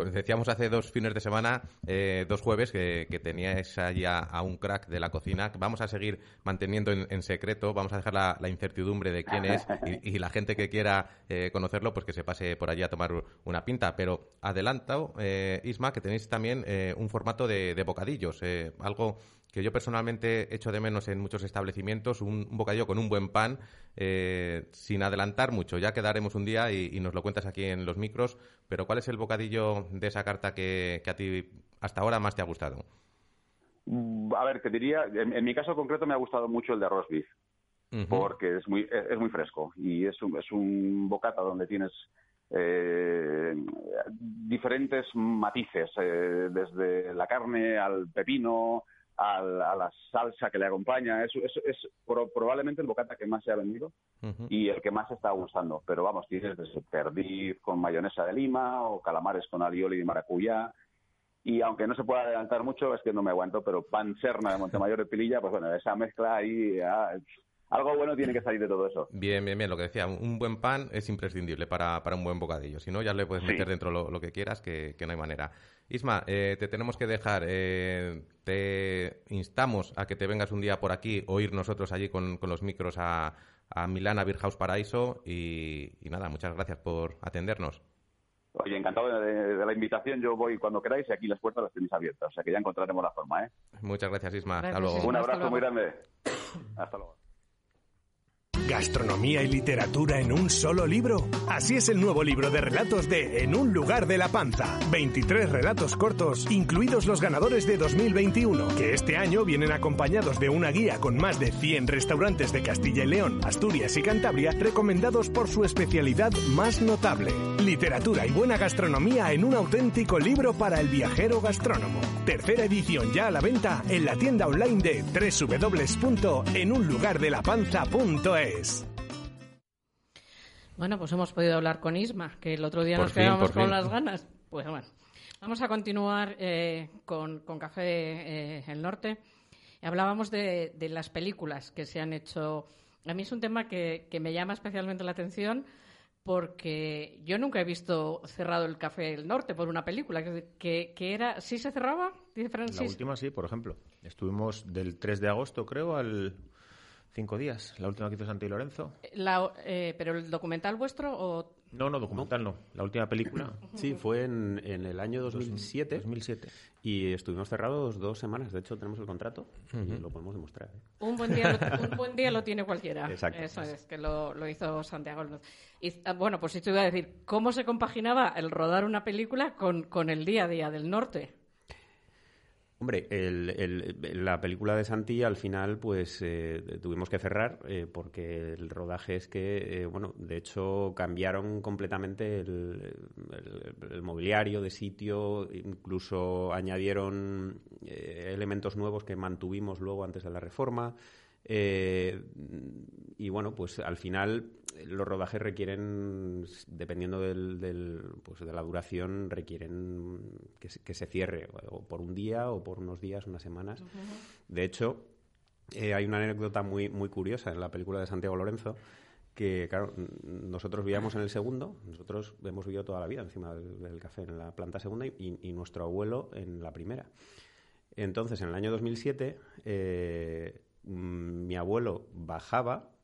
decíamos hace dos fines de semana, eh, dos jueves, que, que teníais ya a un crack de la cocina. Vamos a seguir manteniendo en, secreto, vamos a dejar la, incertidumbre de quién es y, la gente que quiera eh, conocerlo, pues que se pase por allí a tomar una pinta. Pero adelanto, eh, Isma, que tenéis también un formato de, de bocadillos, algo que yo personalmente echo de menos en muchos establecimientos, un, bocadillo con un buen pan, eh, sin adelantar mucho. Ya quedaremos un día y, nos lo cuentas aquí en los micros, pero ¿cuál es el bocadillo de esa carta que, a ti hasta ahora más te ha gustado? Mm, a ver, te diría, en, mi caso concreto me ha gustado mucho el de arroz beef, porque es muy, es, muy fresco y es un, es un bocata donde tienes eh, diferentes matices, eh, desde la carne al pepino, a la salsa que le acompaña. Es, es, probablemente el bocata que más se ha vendido y el que más está gustando. Pero vamos, tienes desde perdiz con mayonesa de lima o calamares con alioli de maracuyá. Y aunque no se pueda adelantar mucho, es que no me aguanto, pero pan serna de Montemayor de Pililla, pues bueno, esa mezcla ahí ah, algo bueno tiene que salir de todo eso. Bien, bien, bien. Lo que decía, un buen pan es imprescindible para, para un buen bocadillo. Si no, ya le puedes meter dentro lo, que quieras, que, no hay manera. Isma, eh, te tenemos que dejar. Eh, te instamos a que te vengas un día por aquí o ir nosotros allí con, los micros a, a Milán, a Beer House Paraíso. Y, nada, muchas gracias por atendernos. Oye, encantado de, la invitación. Yo voy cuando queráis y aquí las puertas las tenéis abiertas. O sea que ya encontraremos la forma, ¿eh? Muchas gracias, Isma. Hasta luego. Un abrazo muy grande. *coughs* Hasta luego. ¿Gastronomía y literatura en un solo libro? Así es el nuevo libro de relatos de En un lugar de la panza. 23 relatos cortos, incluidos los ganadores de 2021, que este año vienen acompañados de una guía con más de 100 restaurantes de Castilla y León, Asturias y Cantabria, recomendados por su especialidad más notable. Literatura y buena gastronomía en un auténtico libro para el viajero gastrónomo. Tercera edición ya a la venta en la tienda online de Bueno, pues hemos podido hablar con Isma, que el otro día nos quedamos con las ganas. Pues bueno, vamos a continuar eh, con, Café eh, El Norte. Hablábamos de, las películas que se han hecho. A mí es un tema que, me llama especialmente la atención porque yo nunca he visto cerrado el Café El Norte por una película. Que, que era, ¿Sí se cerraba? La última sí, por ejemplo. Estuvimos del 3 de agosto, creo, al Cinco días, la última que hizo Santi Lorenzo. Eh, ¿Pero el documental vuestro o...? No, no, documental no. La última película. *coughs* Sí, fue en, en el año 2007. 2007. Y estuvimos cerrados dos semanas. De hecho, tenemos el contrato y lo podemos demostrar. ¿eh? Un, buen día lo, un buen día lo *laughs* tiene cualquiera. Exacto. Eso es, que lo, lo hizo Santiago. Y, ah, bueno, pues esto iba a decir, ¿cómo se compaginaba el rodar una película con, con el día a día del norte? Hombre, la película de Santi al final pues eh, tuvimos que cerrar eh, porque el rodaje es que, eh, bueno, de hecho cambiaron completamente el, mobiliario de sitio, incluso añadieron elementos nuevos que mantuvimos luego antes de la reforma. y bueno, pues al final los rodajes requieren, dependiendo del, pues de la duración, requieren que se, que se, cierre o por un día o por unos días, unas semanas. De hecho, eh, hay una anécdota muy, muy curiosa en la película de Santiago Lorenzo que, claro, nosotros vivíamos en el segundo, nosotros hemos vivido toda la vida encima del, del café, en la planta segunda, y, y nuestro abuelo en la primera. Entonces, en el año 2007, eh, mm, mi abuelo bajaba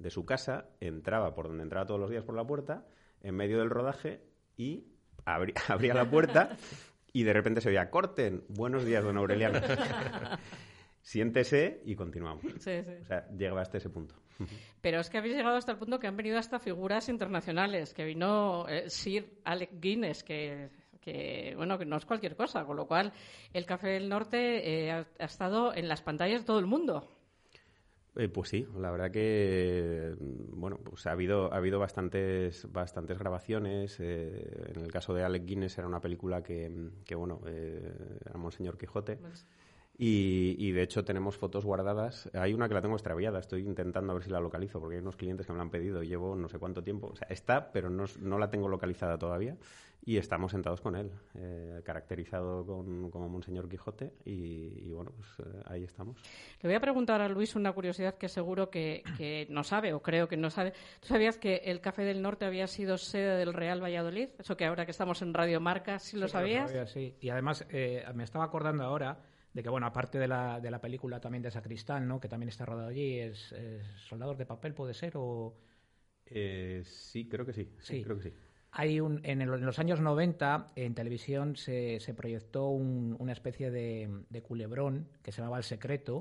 de su casa, entraba por donde entraba todos los días por la puerta, en medio del rodaje, y *laughs* abría la puerta, y de repente se oía, corten, buenos días, don Aureliano. *laughs* Siéntese y continuamos. Sí, sí. O sea, llegaba hasta ese punto. Pero es que habéis llegado hasta el punto que han venido hasta figuras internacionales, que vino eh, Sir Alec Guinness, que, que, bueno, que no es cualquier cosa, con lo cual el Café del Norte eh, ha, ha estado en las pantallas de todo el mundo. Eh, pues sí, la verdad que bueno, pues ha habido ha habido bastantes bastantes grabaciones. eh, en el caso de Alec Guinness era una película que, que bueno, eh, era Monseñor Quijote. Y, y, de hecho tenemos fotos guardadas. Hay una que la tengo extraviada, estoy intentando a ver si la localizo, porque hay unos clientes que me la han pedido y llevo no sé cuánto tiempo. O sea, está, pero no, no la tengo localizada todavía. Y estamos sentados con él, eh, caracterizado con, como Monseñor Quijote. Y, y bueno, pues eh, ahí estamos. Le voy a preguntar a Luis una curiosidad que seguro que, que no sabe, o creo que no sabe. ¿Tú sabías que el Café del Norte había sido sede del Real Valladolid? Eso que ahora que estamos en Radio Marca, ¿sí lo Sí, sabías? sabía, sí. Y además eh, me estaba acordando ahora de que, bueno, aparte de la, de la película también de Sacristán, ¿no? que también está rodado allí, es, es Soldados de Papel, ¿puede ser? O... Eh, sí, creo que sí. Sí, Sí. creo que sí. Hay un, en, el- en los años 90 en televisión se, se proyectó un- una especie de, de culebrón que se llamaba El Secreto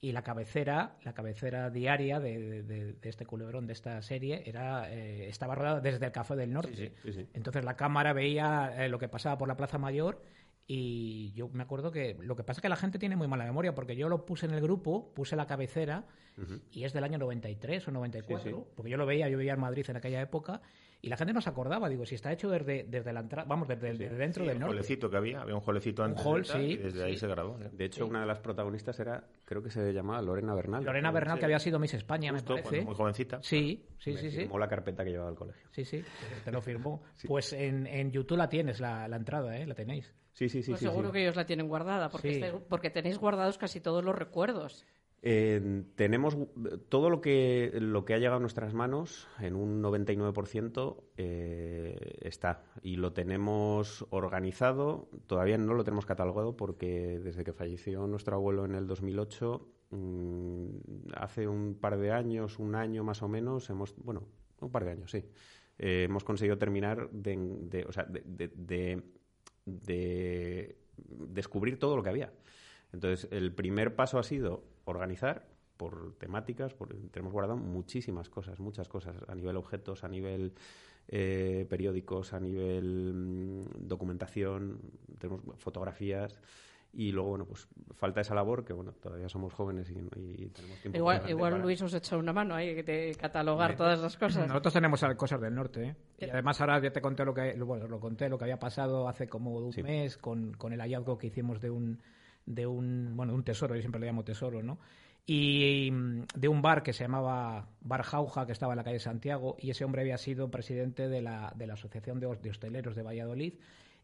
y la cabecera, la cabecera diaria de, de- de este culebrón, de esta serie, era eh, estaba rodada desde el Café del Norte. Sí, sí, sí. Entonces la cámara veía eh, lo que pasaba por la Plaza Mayor y yo me acuerdo que lo que pasa es que la gente tiene muy mala memoria porque yo lo puse en el grupo, puse la cabecera y es del año 93 o 94, Sí, sí. porque yo lo veía, yo vivía en Madrid en aquella época y la gente no se acordaba, digo, si está hecho desde, desde la entrada, vamos, desde, desde dentro Sí, del el norte. holecito que había, había un holecito antes. hall, de y desde ahí se grabó. ¿eh? De hecho, una de las protagonistas era, creo que se llamaba Lorena Bernal. Lorena Bernal, que había sido Miss España, Justo, me parece. muy jovencita. Sí, sí, Me sí, sí. firmó la carpeta que llevaba al colegio. Sí, sí, te lo firmó. *laughs* Pues en, en YouTube la tienes, la, la entrada, ¿eh? La tenéis. Sí, sí, sí. Pues sí, seguro sí. que ellos la tienen guardada, porque, Sí. estáis- porque tenéis guardados casi todos los recuerdos. Tenemos todo lo que, lo que ha llegado a nuestras manos, en un 99% eh, está. Y lo tenemos organizado, todavía no lo tenemos catalogado porque desde que falleció nuestro abuelo en el 2008, mm, hace un par de años, un año más o menos, hemos, bueno, un par de años, sí, eh, hemos conseguido terminar de, o sea, de- de descubrir todo lo que había. Entonces, el primer paso ha sido organizar por temáticas, por, tenemos guardado muchísimas cosas, muchas cosas, a nivel objetos, a nivel eh, periódicos, a nivel mm, documentación, tenemos fotografías y luego, bueno, pues falta esa labor que, bueno, todavía somos jóvenes y, y tenemos tiempo. Igual, para- igual para- Luis os echa una mano ahí de catalogar todas las cosas. Nosotros tenemos cosas del norte, ¿eh? Y además ahora ya te conté lo que, bueno, lo conté lo que había pasado hace como un Sí. mes con, con el hallazgo que hicimos de un, de un, bueno, un tesoro, yo siempre le llamo tesoro, ¿no? Y mm, de un bar que se llamaba Bar Jauja, que estaba en la calle Santiago, y ese hombre había sido presidente de la, de la Asociación de, Hos- de Hosteleros de Valladolid,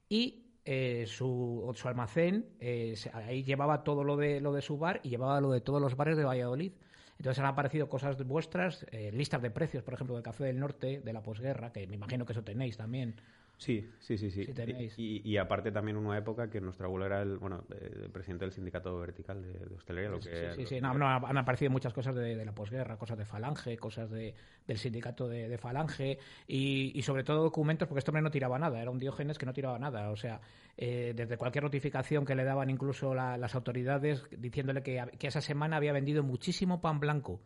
y eh, su, su almacén, eh, ahí llevaba todo lo de, lo de su bar y llevaba lo de todos los bares de Valladolid. Entonces han aparecido cosas vuestras, eh, listas de precios, por ejemplo, del Café del Norte, de la posguerra, que me imagino que eso tenéis también. Sí, sí, sí, sí. Tenéis. Y, y aparte también una época que nuestro abuelo era el, bueno, eh, el presidente del sindicato vertical de, de hostelería, lo Sí, que sí, lo- sí, no, no, han aparecido muchas cosas de, de la posguerra, cosas de Falange, cosas de, del sindicato de, de Falange y, y sobre todo documentos, porque este hombre no tiraba nada, era un Diógenes que no tiraba nada. O sea, eh, desde cualquier notificación que le daban incluso la- las autoridades diciéndole que, que esa semana había vendido muchísimo pan blanco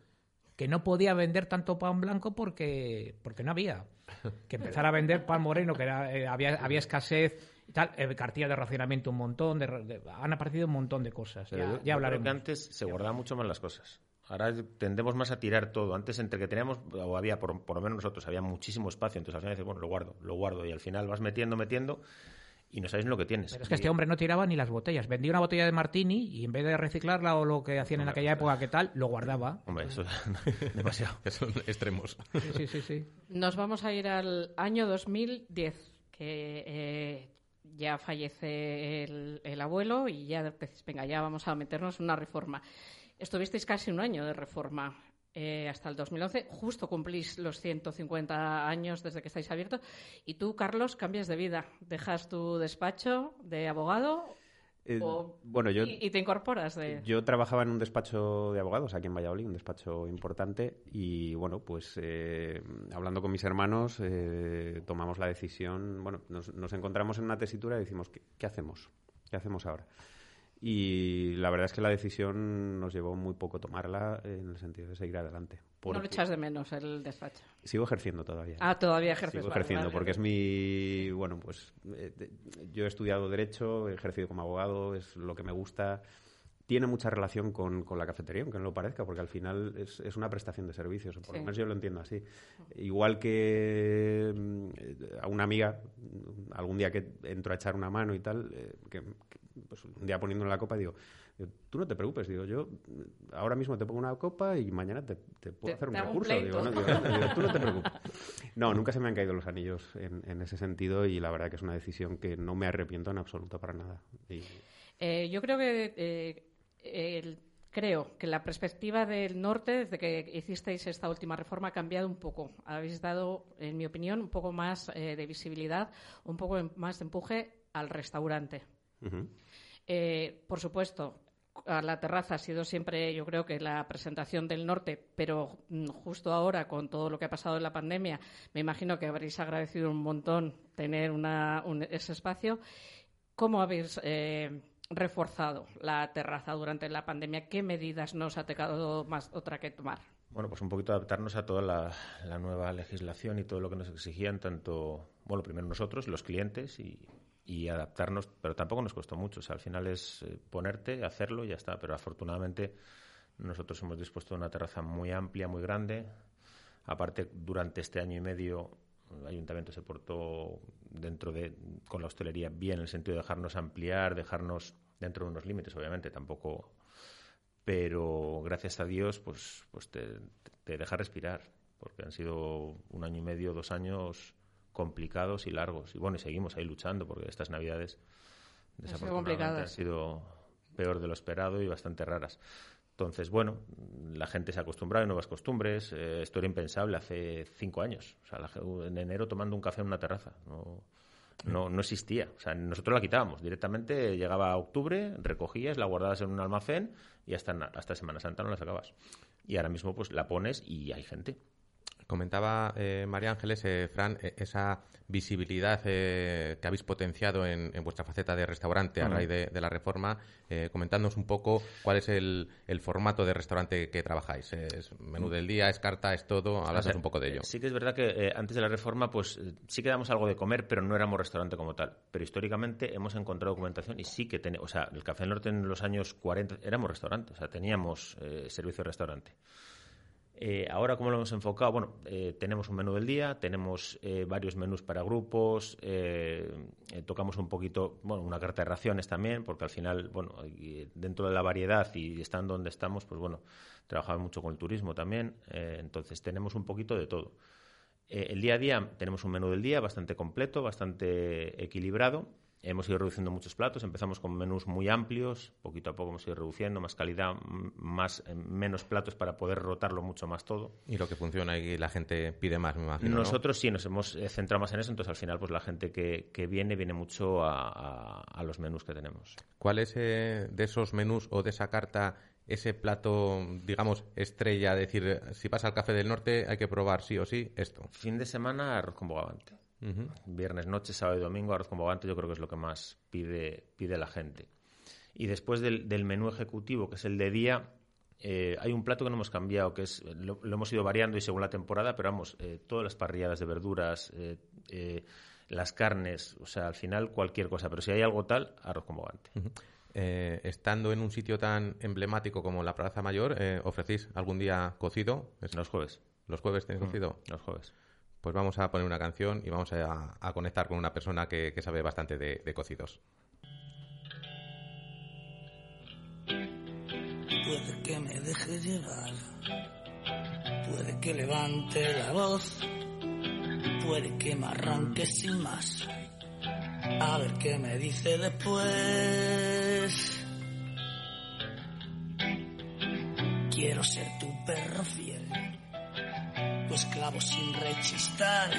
que no podía vender tanto pan blanco porque, porque no había. Que empezara a vender pan moreno, que era, eh, había, había escasez y tal, eh, cartillas de racionamiento un montón, de, de- han aparecido un montón de cosas. Pero Ya, yo- ya yo creo hablaremos. que antes se guardaban mucho más las cosas. Ahora tendemos más a tirar todo. Antes, entre que teníamos, o había, por, por lo menos nosotros, había muchísimo espacio. Entonces al final dices, bueno, lo guardo, lo guardo. Y al final vas metiendo, metiendo y no sabes lo que tienes. Pero es que este hombre no tiraba ni las botellas. Vendía una botella de martini y en vez de reciclarla o lo que hacían en aquella época, que tal, lo guardaba. Hombre, eso *laughs* *laughs* demasiado. *laughs* Son extremos. Sí, sí, sí. sí. Nos vamos a ir al año 2010, que eh, ya fallece el, el abuelo y ya decís, venga, ya vamos a meternos en una reforma. Estuvisteis casi un año de reforma. Eh, hasta el 2011. Justo cumplís los 150 años desde que estáis abiertos. Y tú, Carlos, cambias de vida. Dejas tu despacho de abogado Eh, o- bueno, yo, y, y te incorporas de... yo trabajaba en un despacho de abogados aquí en Valladolid, un despacho importante, y bueno, pues eh, hablando con mis hermanos eh, tomamos la decisión, bueno, nos, nos encontramos en una tesitura y decimos, ¿qué, qué hacemos? ¿Qué hacemos ahora? Y la verdad es que la decisión nos llevó muy poco tomarla en el sentido de seguir adelante. No lo echas de menos el despacho. Sigo ejerciendo todavía. Ah, todavía ejerces. Sigo ejerciendo vale. porque es mi bueno pues eh, yo he estudiado derecho he ejercido como abogado es lo que me gusta tiene mucha relación con, con la cafetería aunque no lo parezca porque al final es, es una prestación de servicios o por Sí. lo menos yo lo entiendo así igual que mm, eh, a una amiga algún día que entro a echar una mano y tal eh, que, que, pues, un día poniéndole la copa digo tú no te preocupes digo yo ahora mismo te pongo una copa y mañana te, te puedo Te- hacer un recurso digo, no, digo, digo, tú no te preocupes *laughs* no, nunca se me han caído los anillos en, en ese sentido y la verdad que es una decisión que no me arrepiento en absoluto para nada. Y- Eh, yo creo que eh, el- creo que la perspectiva del norte, desde que hicisteis esta última reforma, ha cambiado un poco. Habéis dado, en mi opinión, un poco más eh, de visibilidad, un poco más de empuje al restaurante. Eh, por supuesto, a la terraza ha sido siempre, yo creo que la presentación del norte, pero mm, justo ahora, con todo lo que ha pasado en la pandemia, me imagino que habréis agradecido un montón tener una- un- ese espacio. ¿Cómo habéis eh, reforzado la terraza durante la pandemia? ¿Qué medidas nos ha tocado más otra que tomar? Bueno, pues un poquito adaptarnos a toda la, la nueva legislación y todo lo que nos exigían, tanto, bueno, primero nosotros, los clientes, y, y adaptarnos, pero tampoco nos costó mucho. O sea, al final es eh, ponerte, hacerlo y ya está. Pero afortunadamente nosotros hemos dispuesto una terraza muy amplia, muy grande. Aparte, durante este año y medio, el ayuntamiento se portó dentro de, con la hostelería bien, en el sentido de dejarnos ampliar, dejarnos dentro de unos límites, obviamente, tampoco pero gracias a Dios pues pues te, te deja respirar porque han sido un año y medio dos años complicados y largos y bueno y seguimos ahí luchando porque estas navidades desafortunadamente han sido peor de lo esperado y bastante raras entonces bueno la gente se ha acostumbrado a nuevas costumbres eh, esto era impensable hace cinco años o sea la ge- en enero tomando un café en una terraza no no, no existía. O sea, nosotros la quitábamos. Directamente llegaba a octubre, recogías, la guardabas en un almacén y hasta, hasta Semana Santa no la sacabas. Y ahora mismo pues la pones y hay gente. Comentaba eh, María Ángeles, eh, Fran, eh, esa visibilidad eh, que habéis potenciado en, en vuestra faceta de restaurante a raíz de, de la reforma, eh, comentándonos un poco cuál es el, el formato de restaurante que trabajáis. ¿Es menú del día, es carta, es todo? O sea, un poco de ello. Sí que es verdad que antes de la reforma, pues sí que damos algo de comer, pero no éramos restaurante como tal. Pero históricamente hemos encontrado documentación y sí que tenemos, o sea, el Café del Norte en los años 40 éramos restaurante, o sea, teníamos eh, servicio de restaurante. Eh, ahora, ¿cómo lo hemos enfocado? Bueno, eh, tenemos un menú del día, tenemos eh, varios menús para grupos, eh, eh, tocamos un poquito, bueno, una carta de raciones también, porque al final, bueno, dentro de la variedad y estando donde estamos, pues bueno, trabajamos mucho con el turismo también, entonces tenemos un poquito de todo. El día a día tenemos un menú del día bastante completo, bastante equilibrado. Hemos ido reduciendo muchos platos. Empezamos con menús muy amplios. Poquito a poco hemos ido reduciendo más calidad, m- más eh, menos platos para poder rotarlo mucho más todo. Y lo que funciona y la gente pide más, me imagino. ¿no? Nosotros sí nos hemos eh, centrado más en eso. Entonces, al final, pues la gente que, que viene, viene mucho a, a- a los menús que tenemos. ¿Cuál es eh, de esos menús o de esa carta ese plato, digamos, estrella? Decir, eh, si pasa al Café del Norte hay que probar sí o sí esto. Fin de semana, arroz con bogavante. Viernes noche, sábado y domingo, arroz con bogavante yo creo que es lo que más pide, pide la gente. Y después del, del menú ejecutivo, que es el de día, eh, hay un plato que no hemos cambiado, que es lo, lo hemos ido variando y según la temporada, pero vamos, eh, todas las parrilladas de verduras, eh, las carnes, o sea, al final cualquier cosa. Pero si hay algo tal, arroz con bogavante. Eh, estando en un sitio tan emblemático como la Plaza Mayor, ¿ofrecéis algún día cocido? Los jueves. ¿Los jueves tenéis cocido? Los jueves. Pues vamos a poner una canción y vamos a, a conectar con una persona que, que sabe bastante de, de cocidos. Puede que me deje llevar, puede que levante la voz, puede que me arranque sin más. A ver qué me dice después. quiero ser tu perro fiel, esclavo sin rechistar,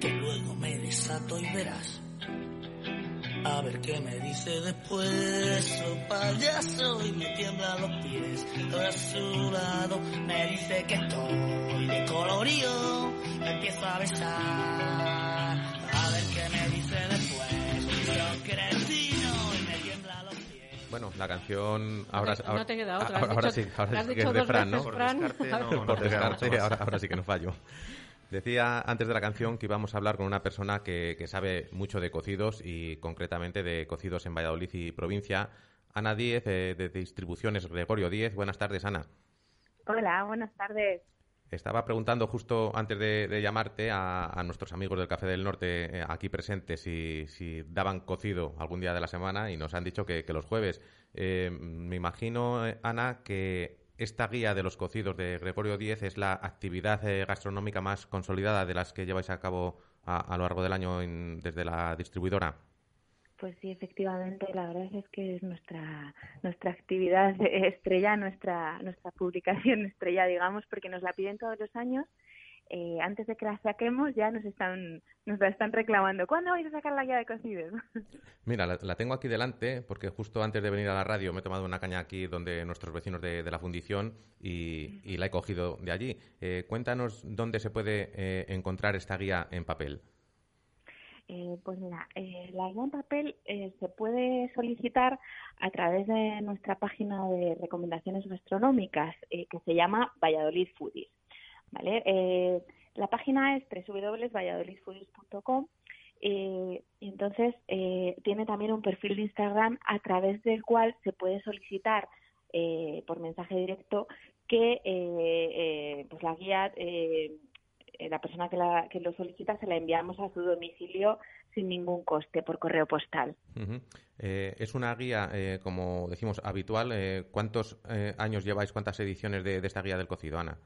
que luego me desato y verás. A ver qué me dice después, oh payaso, y me tiembla los pies. Todo a su lado me dice que estoy de colorío, me empiezo a besar. Bueno, la canción ahora, no te queda otra. ahora, Has ahora dicho- sí, ahora sí que es de Fran, ¿no? Por descarte, no, Por ahora sí que no fallo. Decía antes de la canción que íbamos a hablar con una persona que, que sabe mucho de cocidos y concretamente de cocidos en Valladolid y provincia. Ana Díez, eh, de Distribuciones Gregorio Díez. Buenas tardes, Ana. Hola, buenas tardes. Estaba preguntando justo antes de, llamarte a, nuestros amigos del Café del Norte eh, aquí presentes si, daban cocido algún día de la semana y nos han dicho que, los jueves. Eh, me imagino, eh, Ana, que esta guía de los cocidos de Gregorio Díez es la actividad eh, gastronómica más consolidada de las que lleváis a cabo a, lo largo del año desde la distribuidora. Pues sí, efectivamente, la verdad es que es nuestra nuestra actividad *laughs* estrella, nuestra nuestra publicación *laughs* estrella, digamos, porque nos la piden todos los años. Eh, antes de que la saquemos ya nos están nos la están reclamando. ¿Cuándo vais a sacar la guía de cocidos? *laughs* Mira, la, la tengo aquí delante porque justo antes de venir a la radio me he tomado una caña aquí donde nuestros vecinos de, la fundición y, y la he cogido de allí. Eh, cuéntanos dónde se puede eh, encontrar esta guía en papel. Eh, pues mira, eh, la guía en papel eh, se puede solicitar a través de nuestra página de recomendaciones gastronómicas eh, que se llama Valladolid Foodies. ¿vale? Eh, la página es www.valladolidfoodies.com eh, y entonces tiene también un perfil de Instagram a través del cual se puede solicitar por mensaje directo que pues la guía la persona que, la, que lo solicita se la enviamos a su domicilio sin ningún coste por correo postal. Eh, es una guía, eh, como decimos, habitual. Eh, ¿Cuántos eh, años lleváis, cuántas ediciones de, de esta guía del cocido, Ana?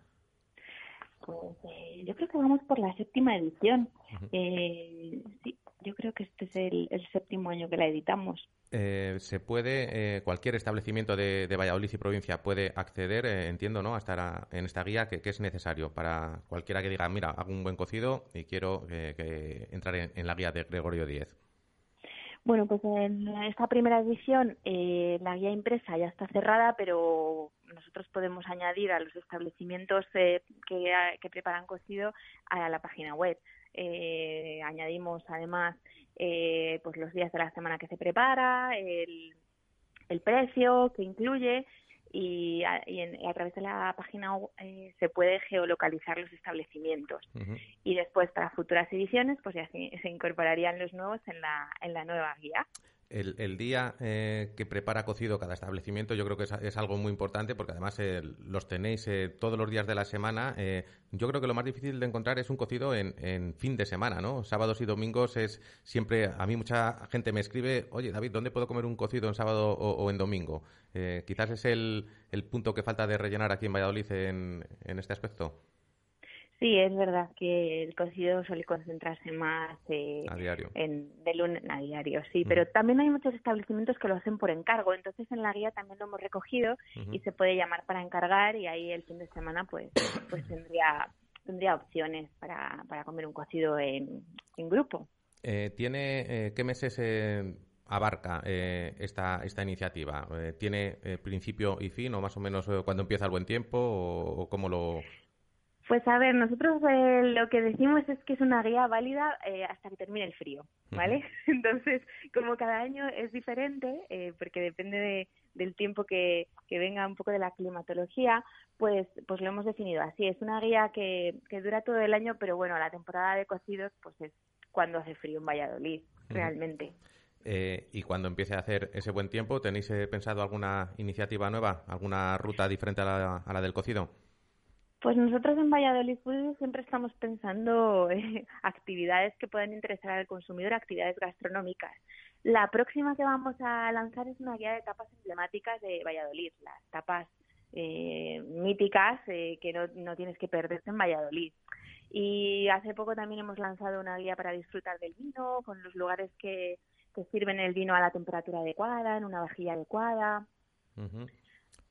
Pues eh, yo creo que vamos por la séptima edición. Eh, sí, yo creo que este es el, el séptimo año que la editamos. Eh, se puede, eh, cualquier establecimiento de, de Valladolid y provincia puede acceder, eh, entiendo, ¿no? A estar en esta guía que, que es necesario para cualquiera que diga, mira, hago un buen cocido y quiero eh, que entrar en, en la guía de Gregorio Díez. Bueno, pues en esta primera edición eh, la guía impresa ya está cerrada, pero nosotros podemos añadir a los establecimientos eh, que, preparan cocido a la página web. Eh, añadimos además eh, pues los días de la semana que se prepara, el, el precio que incluye y a, y en- a través de la página eh, se puede geolocalizar los establecimientos y después para futuras ediciones pues ya se, se incorporarían los nuevos en la, en la nueva guía. El, día eh, que prepara cocido cada establecimiento yo creo que es, es algo muy importante porque además eh, los tenéis eh, todos los días de la semana. Yo creo que lo más difícil de encontrar es un cocido en, fin de semana, ¿no? Sábados y domingos es siempre... A mí mucha gente me escribe, oye David, ¿dónde puedo comer un cocido en sábado o, o en domingo? Quizás es el, el punto que falta de rellenar aquí en Valladolid en, en este aspecto. Sí, es verdad que el cocido suele concentrarse más eh, A diario. en, de lunes a diario, sí, pero también hay muchos establecimientos que lo hacen por encargo, entonces en la guía también lo hemos recogido y se puede llamar para encargar y ahí el fin de semana pues pues tendría tendría opciones para, para comer un cocido en, en grupo. Eh, ¿Tiene eh, qué meses eh, abarca eh, esta, esta iniciativa? Eh, ¿Tiene principio y fin o más o menos cuando empieza el buen tiempo o, o cómo lo...? Pues a ver, nosotros eh, lo que decimos es que es una guía válida eh, hasta que termine el frío, ¿vale? *laughs* Entonces, como cada año es diferente, eh, porque depende de- del tiempo que, que venga un poco de la climatología, pues, pues lo hemos definido así. Es una guía que, que dura todo el año, pero bueno, la temporada de cocidos pues es cuando hace frío en Valladolid, realmente. Eh, y cuando empiece a hacer ese buen tiempo, ¿tenéis eh, pensado alguna iniciativa nueva? ¿Alguna ruta diferente a la, a la del cocido? Pues nosotros en Valladolid Food siempre estamos pensando eh, *laughs* actividades que puedan interesar al consumidor, actividades gastronómicas. La próxima que vamos a lanzar es una guía de tapas emblemáticas de Valladolid, las tapas eh, míticas eh, que no, no tienes que perderte en Valladolid. Y hace poco también hemos lanzado una guía para disfrutar del vino, con los lugares que, sirven el vino a la temperatura adecuada, en una vajilla adecuada.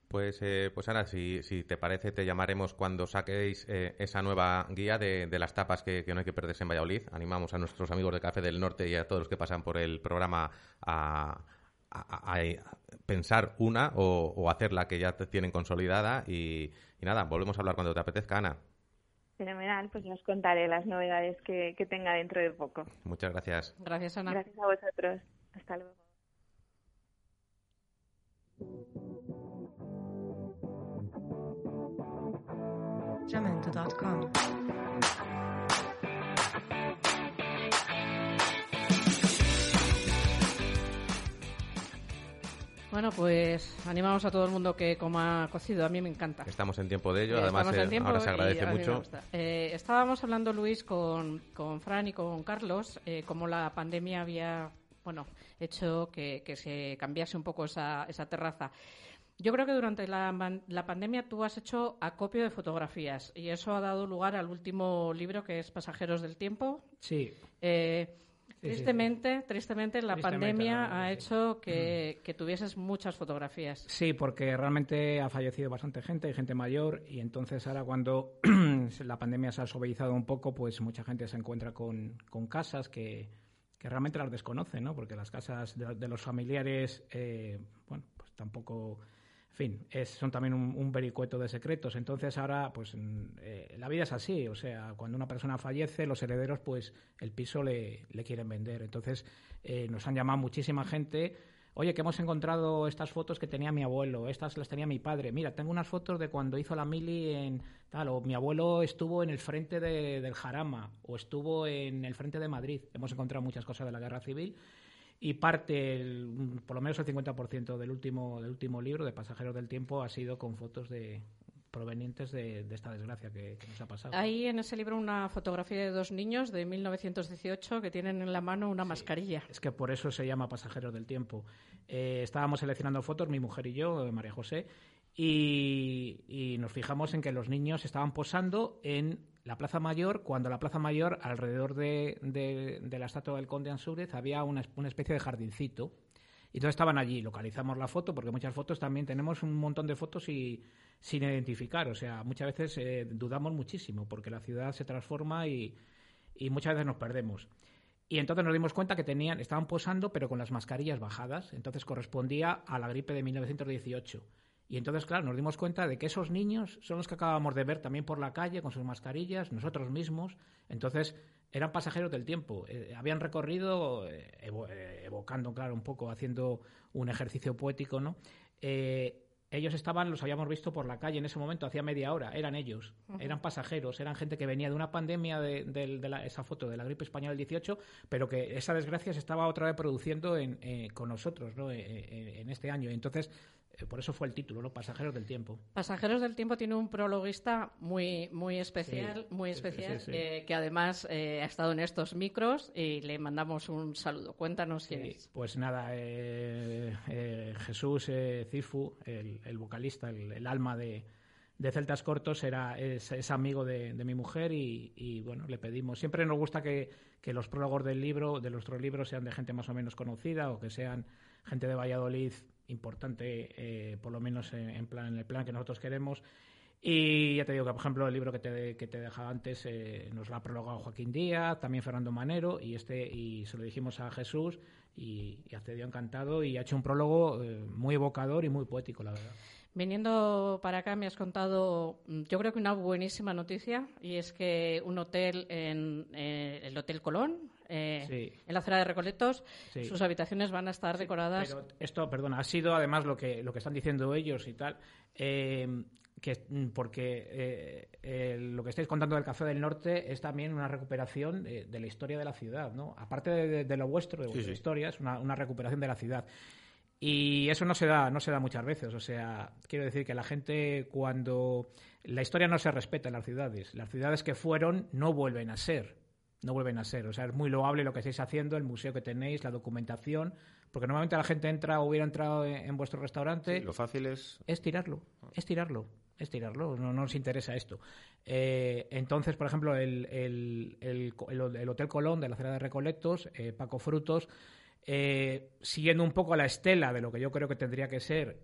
Pues, eh, pues Ana, si, si te parece, te llamaremos cuando saquéis eh, esa nueva guía de, de las tapas que, que no hay que perderse en Valladolid. Animamos a nuestros amigos de Café del Norte y a todos los que pasan por el programa a, a- a- a pensar una o, o hacer la que ya te tienen consolidada. Y, y nada, volvemos a hablar cuando te apetezca, Ana. Fenomenal, pues os contaré las novedades que, que tenga dentro de poco. Muchas gracias. Gracias, Ana. Gracias a vosotros. Hasta luego. Jamendo.com. Bueno, pues animamos a todo el mundo que coma cocido. A mí me encanta. Estamos en tiempo de ello, Eh, además eh, tiempo ahora se agradece mucho. Eh, estábamos hablando, Luis, con, con Fran y con Carlos, eh, cómo la pandemia había bueno, hecho que, que se cambiase un poco esa, esa terraza. Yo creo que durante la, la pandemia tú has hecho acopio de fotografías y eso ha dado lugar al último libro que es Pasajeros del Tiempo. Sí. Eh, sí, tristemente, tristemente, la Tristemente, pandemia ha hecho que, que tuvieses muchas fotografías. Sí, porque realmente ha fallecido bastante gente, hay gente mayor, y entonces ahora cuando *clears throat* la pandemia se ha suavizado un poco, pues mucha gente se encuentra con, con casas que, que realmente las desconoce, ¿no? Porque las casas de, de los familiares, eh, bueno, pues tampoco... Fin, es- son también un, un vericueto de secretos. Entonces ahora, pues mm, eh, la vida es así. O sea, cuando una persona fallece, los herederos, pues el piso le, le quieren vender. Entonces eh, nos han llamado muchísima gente. Oye, que hemos encontrado estas fotos que tenía mi abuelo, estas las tenía mi padre. Mira, tengo unas fotos de cuando hizo la mili en tal, o mi abuelo estuvo en el frente de- del Jarama, o estuvo en el frente de Madrid. Hemos encontrado muchas cosas de la guerra civil y parte, el- por lo menos el 50% del último, del último libro, de Pasajeros del Tiempo, ha sido con fotos de provenientes de, de esta desgracia que, que nos ha pasado. Hay en ese libro una fotografía de dos niños de 1918 que tienen en la mano una mascarilla. Es que por eso se llama Pasajeros del Tiempo. Eh, estábamos seleccionando fotos, mi mujer y yo, eh, María José, y, y nos fijamos en que los niños estaban posando en la Plaza Mayor, cuando la Plaza Mayor, alrededor de, de- de la estatua del Conde Ansúrez, había una especie de jardincito. Y entonces estaban allí, localizamos la foto, porque muchas fotos también tenemos un montón de fotos y, sin identificar. O sea, muchas veces eh, dudamos muchísimo, porque la ciudad se transforma y, y muchas veces nos perdemos. Y entonces nos dimos cuenta que tenían, estaban posando, pero con las mascarillas bajadas. Entonces correspondía a la gripe de 1918. Y entonces, claro, nos dimos cuenta de que esos niños son los que acabamos de ver también por la calle con sus mascarillas, nosotros mismos. Entonces, eran pasajeros del tiempo. Eh, habían recorrido, eh, evo- eh, evocando, claro, un poco, haciendo un ejercicio poético, ¿no? Eh, ellos estaban, los habíamos visto por la calle en ese momento, hacía media hora, eran ellos, eran pasajeros, eran gente que venía de una pandemia de, de- de la- esa foto de la gripe española del 18, pero que esa desgracia se estaba otra vez produciendo en, eh, con nosotros ¿no? En este año. Entonces, por eso fue el título, ¿no? Pasajeros del tiempo. Pasajeros del Tiempo tiene un prologuista muy, muy especial, Sí, muy especial, sí, sí. eh, que además eh, ha estado en estos micros y le mandamos un saludo. Cuéntanos quién es. Pues nada, eh, eh, Jesús eh, Cifu, el, el vocalista, el, el alma de, de Celtas Cortos, era, es, es amigo de, de mi mujer y, y, bueno, le pedimos. Siempre nos gusta que, que los prólogos del libro, de nuestros libros, sean de gente más o menos conocida o que sean gente de Valladolid importante, eh, por lo menos en, en plan, en el plan que nosotros queremos. Y ya te digo que, por ejemplo, el libro que te, que te dejaba antes eh, nos lo ha prologado Joaquín Díaz, también Fernando Manero, y este y se lo dijimos a Jesús y, y accedió encantado y ha hecho un prólogo eh, muy evocador y muy poético, la verdad. Viniendo para acá me has contado, yo creo que una buenísima noticia, y es que un hotel en eh, el Hotel Colón, eh, Sí. en la acera de Recoletos, Sí. sus habitaciones van a estar decoradas. Pero esto, perdona, ha sido además lo que, lo que están diciendo ellos y tal, eh, que, porque eh, eh, lo que estáis contando del Café del Norte es también una recuperación de, de la historia de la ciudad, ¿no? Aparte de, de- de lo vuestro, de Sí, vuestra sí. historia, es una, una recuperación de la ciudad. Y eso no se da, no se da muchas veces. O sea, quiero decir que la gente cuando la historia no se respeta en las ciudades, las ciudades que fueron no vuelven a ser, no vuelven a ser. O sea, es muy loable lo que estáis haciendo, el museo que tenéis, la documentación, porque normalmente la gente entra o hubiera entrado en, en vuestro restaurante. Sí, lo fácil es es tirarlo, es tirarlo, es tirarlo, no, no nos interesa esto. Eh, entonces, por ejemplo, el, el- el- el- el Hotel Colón de la acera de Recolectos, eh, Paco Frutos, eh, siguiendo un poco la estela de lo que yo creo que tendría que ser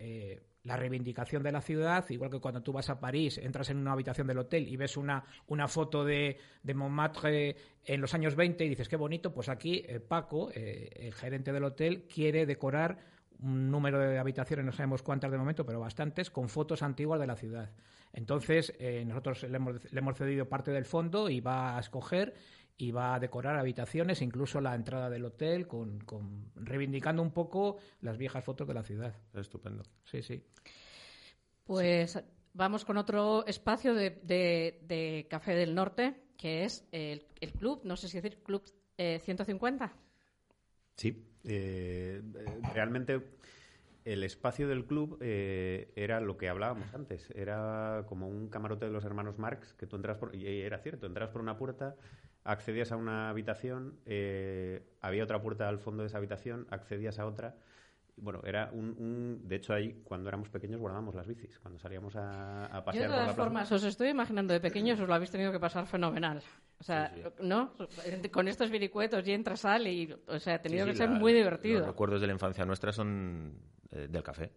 la reivindicación de la ciudad, igual que cuando tú vas a París, entras en una habitación del hotel y ves una, una foto de, de Montmartre en los años 20 y dices, qué bonito, pues aquí eh, Paco, eh, el gerente del hotel, quiere decorar un número de habitaciones, no sabemos cuántas de momento, pero bastantes, con fotos antiguas de la ciudad. Entonces, eh, nosotros le hemos, le hemos cedido parte del fondo y va a escoger y va a decorar habitaciones, incluso la entrada del hotel, con, con- reivindicando un poco las viejas fotos de la ciudad. Estupendo. Sí, sí. Pues vamos con otro espacio de, de- de Café del Norte, que es el, el club, no sé si decir club eh, 150. Sí, eh, eh, realmente el espacio del club eh, era lo que hablábamos antes, era como un camarote de los hermanos Marx, que tú entras por, y era cierto, entras por una puerta, accedías a una habitación, eh, había otra puerta al fondo de esa habitación, accedías a otra. Bueno, era un, un- De hecho, ahí, cuando éramos pequeños, guardábamos las bicis. Cuando salíamos a, a Yo pasear de por la todas plaza. formas os estoy imaginando de pequeños os lo habéis tenido que pasar fenomenal. O sea, ¿no? Con estos viricuetos y entra, sale y, o sea, ha tenido Sí, que sí, ser la- muy Los divertido. recuerdos de la infancia nuestra son eh, del café.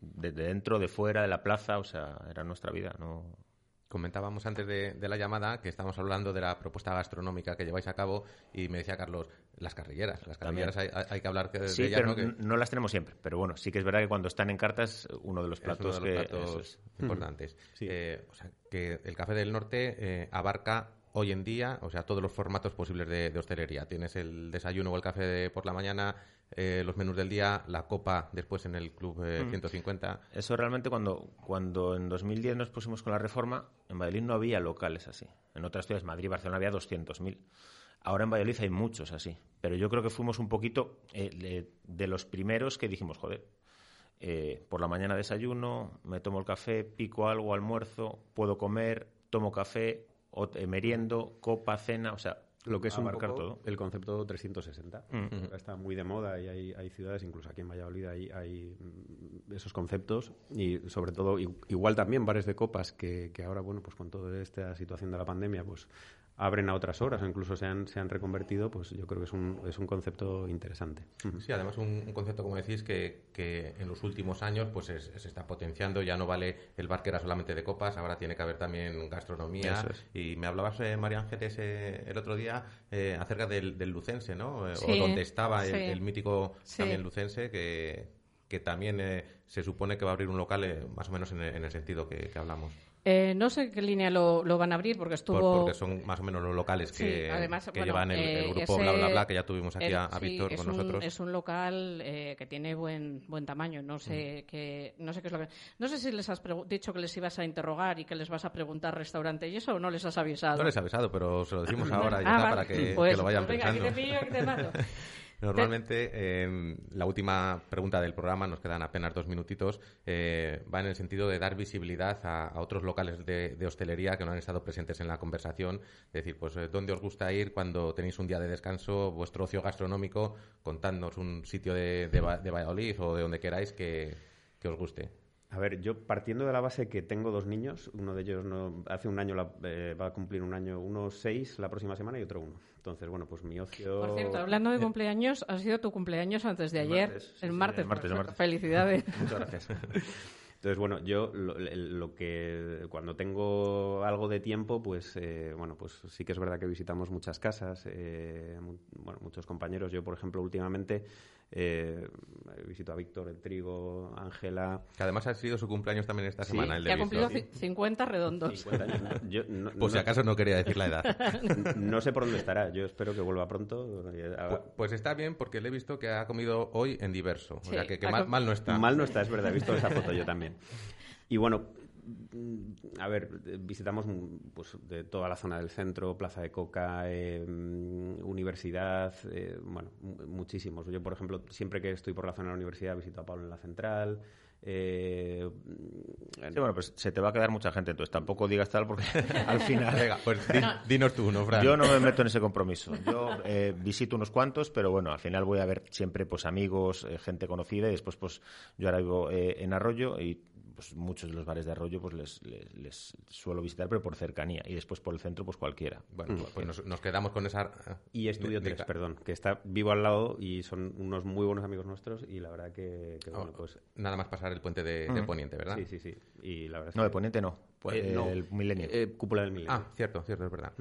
De, de dentro, de fuera, de la plaza, o sea, era nuestra vida, no... Comentábamos antes de, de la llamada que estamos hablando de la propuesta gastronómica que lleváis a cabo y me decía Carlos, las carrilleras. Las carrilleras hay, que hablar de Sí, ellas, pero ¿no? Que no las tenemos siempre. Pero bueno, sí que es verdad que cuando están en cartas, uno de los uno platos, de los que... platos eso es. *laughs* importantes. *laughs* Eh, o sea, que el Café del Norte eh, abarca hoy en día, o sea, todos los formatos posibles de, de hostelería. Tienes el desayuno o el café de- por la mañana, eh, los menús del día, la copa después en el Club eh, Mm. 150. Eso realmente cuando, cuando en 2010 nos pusimos con la reforma, en Valladolid no había locales así. En otras ciudades, Madrid y Barcelona, había 200.000. Ahora en Valladolid hay muchos así. Pero yo creo que fuimos un poquito eh, de, de los primeros que dijimos, joder, eh, por la mañana desayuno, me tomo el café, pico algo, almuerzo, puedo comer, tomo café, o, meriendo, copa, cena, o sea, Lo que es un abarcar poco todo. el concepto 360. Mm. Ahora Está muy de moda y hay, hay ciudades, incluso aquí en Valladolid, hay, hay mm, esos conceptos y sobre todo igual también bares de copas que, que ahora, bueno, pues con toda esta situación de la pandemia, pues abren a otras horas o incluso se han, se han reconvertido, pues yo creo que es un, es un concepto interesante. Sí, además un, un concepto, como decís, que, que en los últimos años pues es- se está potenciando. Ya no vale el bar que era solamente de copas, ahora tiene que haber también gastronomía. Es. Y me hablabas, eh, María Ángeles, eh, el otro día eh, acerca del, del lucense, ¿no? Eh, Sí, o donde estaba el, sí. el mítico Sí. también lucense, que, que también eh, se supone que va a abrir un local eh, más o menos en el, en el sentido que, que hablamos. Eh, no sé qué línea lo, lo van a abrir porque Por- estuvo... porque son más o menos los locales Sí, que, además, que bueno, llevan el, el eh, grupo ese- Bla Bla Bla, que ya tuvimos aquí el- a, a sí, Víctor con un, nosotros. Es un local eh, que tiene buen buen tamaño. No Mm. sé qué no sé qué es lo que no sé si les has dicho que les ibas a interrogar y que les vas a preguntar restaurante y eso o no les has avisado. No les he avisado, pero se lo decimos *laughs* ahora ya Ah, vale. para que, Pues- que lo vayan pues venga, pensando. que te pillo, que te mato. *laughs* Normalmente, eh, la última pregunta del programa, nos quedan apenas dos minutitos, eh, va en el sentido de dar visibilidad a, otros locales de, de hostelería que no han estado presentes en la conversación. Decir, pues, eh, ¿dónde os gusta ir cuando tenéis un día de descanso, vuestro ocio gastronómico? Contadnos un sitio de, de, de Valladolid o de donde queráis que, que os guste. A ver, yo partiendo de la base que tengo dos niños, uno de ellos no, hace un año la- eh, va a cumplir un año, uno seis la próxima semana y otro uno. Entonces, bueno, pues mi ocio... Por cierto, hablando de cumpleaños, ha sido tu cumpleaños antes de El ayer, martes, el sí, martes. el martes, el martes. Felicidades. *laughs* Muchas gracias. Entonces, bueno, yo lo, lo que cuando tengo algo de tiempo, pues eh, bueno, pues sí que es verdad que visitamos muchas casas, eh, bueno, muchos compañeros. Yo, por ejemplo, últimamente eh, visito a Víctor, el Trigo, Ángela. Que además ha sido su cumpleaños también esta Sí. semana, el Que de ha cumplido Víctor. ci- 50 redondos. 50 años. Yo no- Por si no- acaso no quería decir la edad. *laughs* No sé por dónde estará. Yo espero que vuelva pronto. y haga- Pu- Pues está bien porque le he visto que ha comido hoy en diverso. O Sí, sea que, que mal, mal no está. Mal no está, es verdad. He visto esa foto yo también. Y bueno, a ver, visitamos pues, de toda la zona del centro, Plaza de Coca, eh, mm, universidad, eh, bueno, mu- muchísimos. Yo, por ejemplo, siempre que estoy por la zona de la universidad visito a Pablo en la central. eh, Sí, bueno, pues se te va a quedar mucha gente, entonces tampoco digas tal porque *laughs* al final... Venga, pues *laughs* di- dinos tú, ¿no, Fran? Yo no me meto en ese compromiso. Yo eh, visito unos cuantos, pero bueno, al final voy a ver siempre pues amigos, eh, gente conocida y después pues yo ahora vivo eh, en Arroyo y pues muchos de los bares de Arroyo yo pues les, les, les suelo visitar, pero por cercanía. Y después por el centro, pues cualquiera. Bueno, pues nos, nos quedamos con esa... Y Estudio de- de- 3, perdón, que está vivo al lado y son unos muy buenos amigos nuestros y la verdad que, que, bueno, pues... Nada más pasar el puente de, de Mm. Poniente, ¿verdad? Sí, sí, sí. Y la verdad es No, de Poniente no. Pues Eh, no. el Milenio. Eh, cúpula del Milenio. Ah, cierto, cierto, es verdad.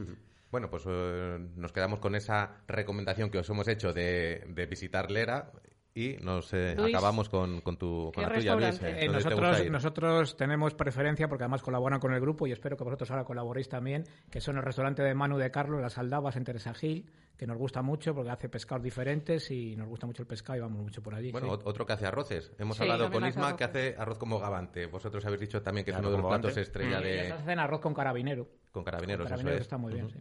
Bueno, pues eh, nos quedamos con esa recomendación que os hemos hecho de, de visitar Lera y nos eh, Luis, acabamos con, con tu con ¿Qué la tuya, Eh, gusta nosotros, nosotros tenemos preferencia porque además colaboran con el grupo y espero que vosotros ahora colaboréis también, que son el restaurante de Manu de Carlos, Las Aldabas en Teresa Gil, que nos gusta mucho porque hace pescados diferentes y nos gusta mucho el pescado y vamos mucho por allí. Bueno, sí. otro que hace arroces. Hemos Sí, hablado con Isma que hace arroz como gabante. Vosotros habéis dicho también que es uno de los platos gabante. estrella Y de... ellos hacen arroz con carabinero. Con carabineros, Con eso carabineros es. está muy bien, sí.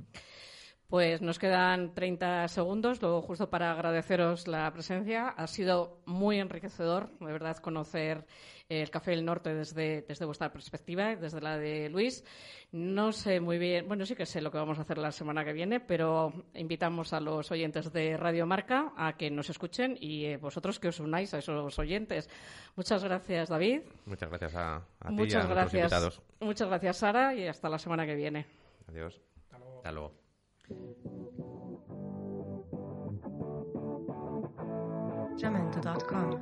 Pues nos quedan 30 segundos, luego justo para agradeceros la presencia. Ha sido muy enriquecedor, de verdad, conocer el Café del Norte desde, desde vuestra perspectiva, desde la de Luis. No sé muy bien, bueno, sí que sé lo que vamos a hacer la semana que viene, pero invitamos a los oyentes de Radio Marca a que nos escuchen y eh, vosotros que os unáis a esos oyentes. Muchas gracias, David. Muchas gracias a, a ti y a Muchas gracias. invitados. Muchas gracias, Sara, y hasta la semana que viene. Adiós. Hasta luego. Jamendo.com.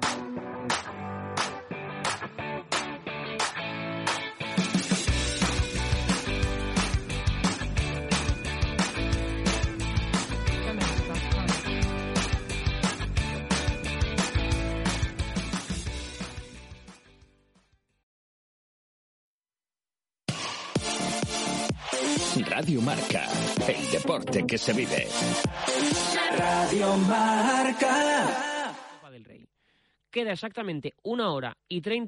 Radio Marca, el deporte que se vive. Radio Marca. Copa del Rey. Queda exactamente una hora y 30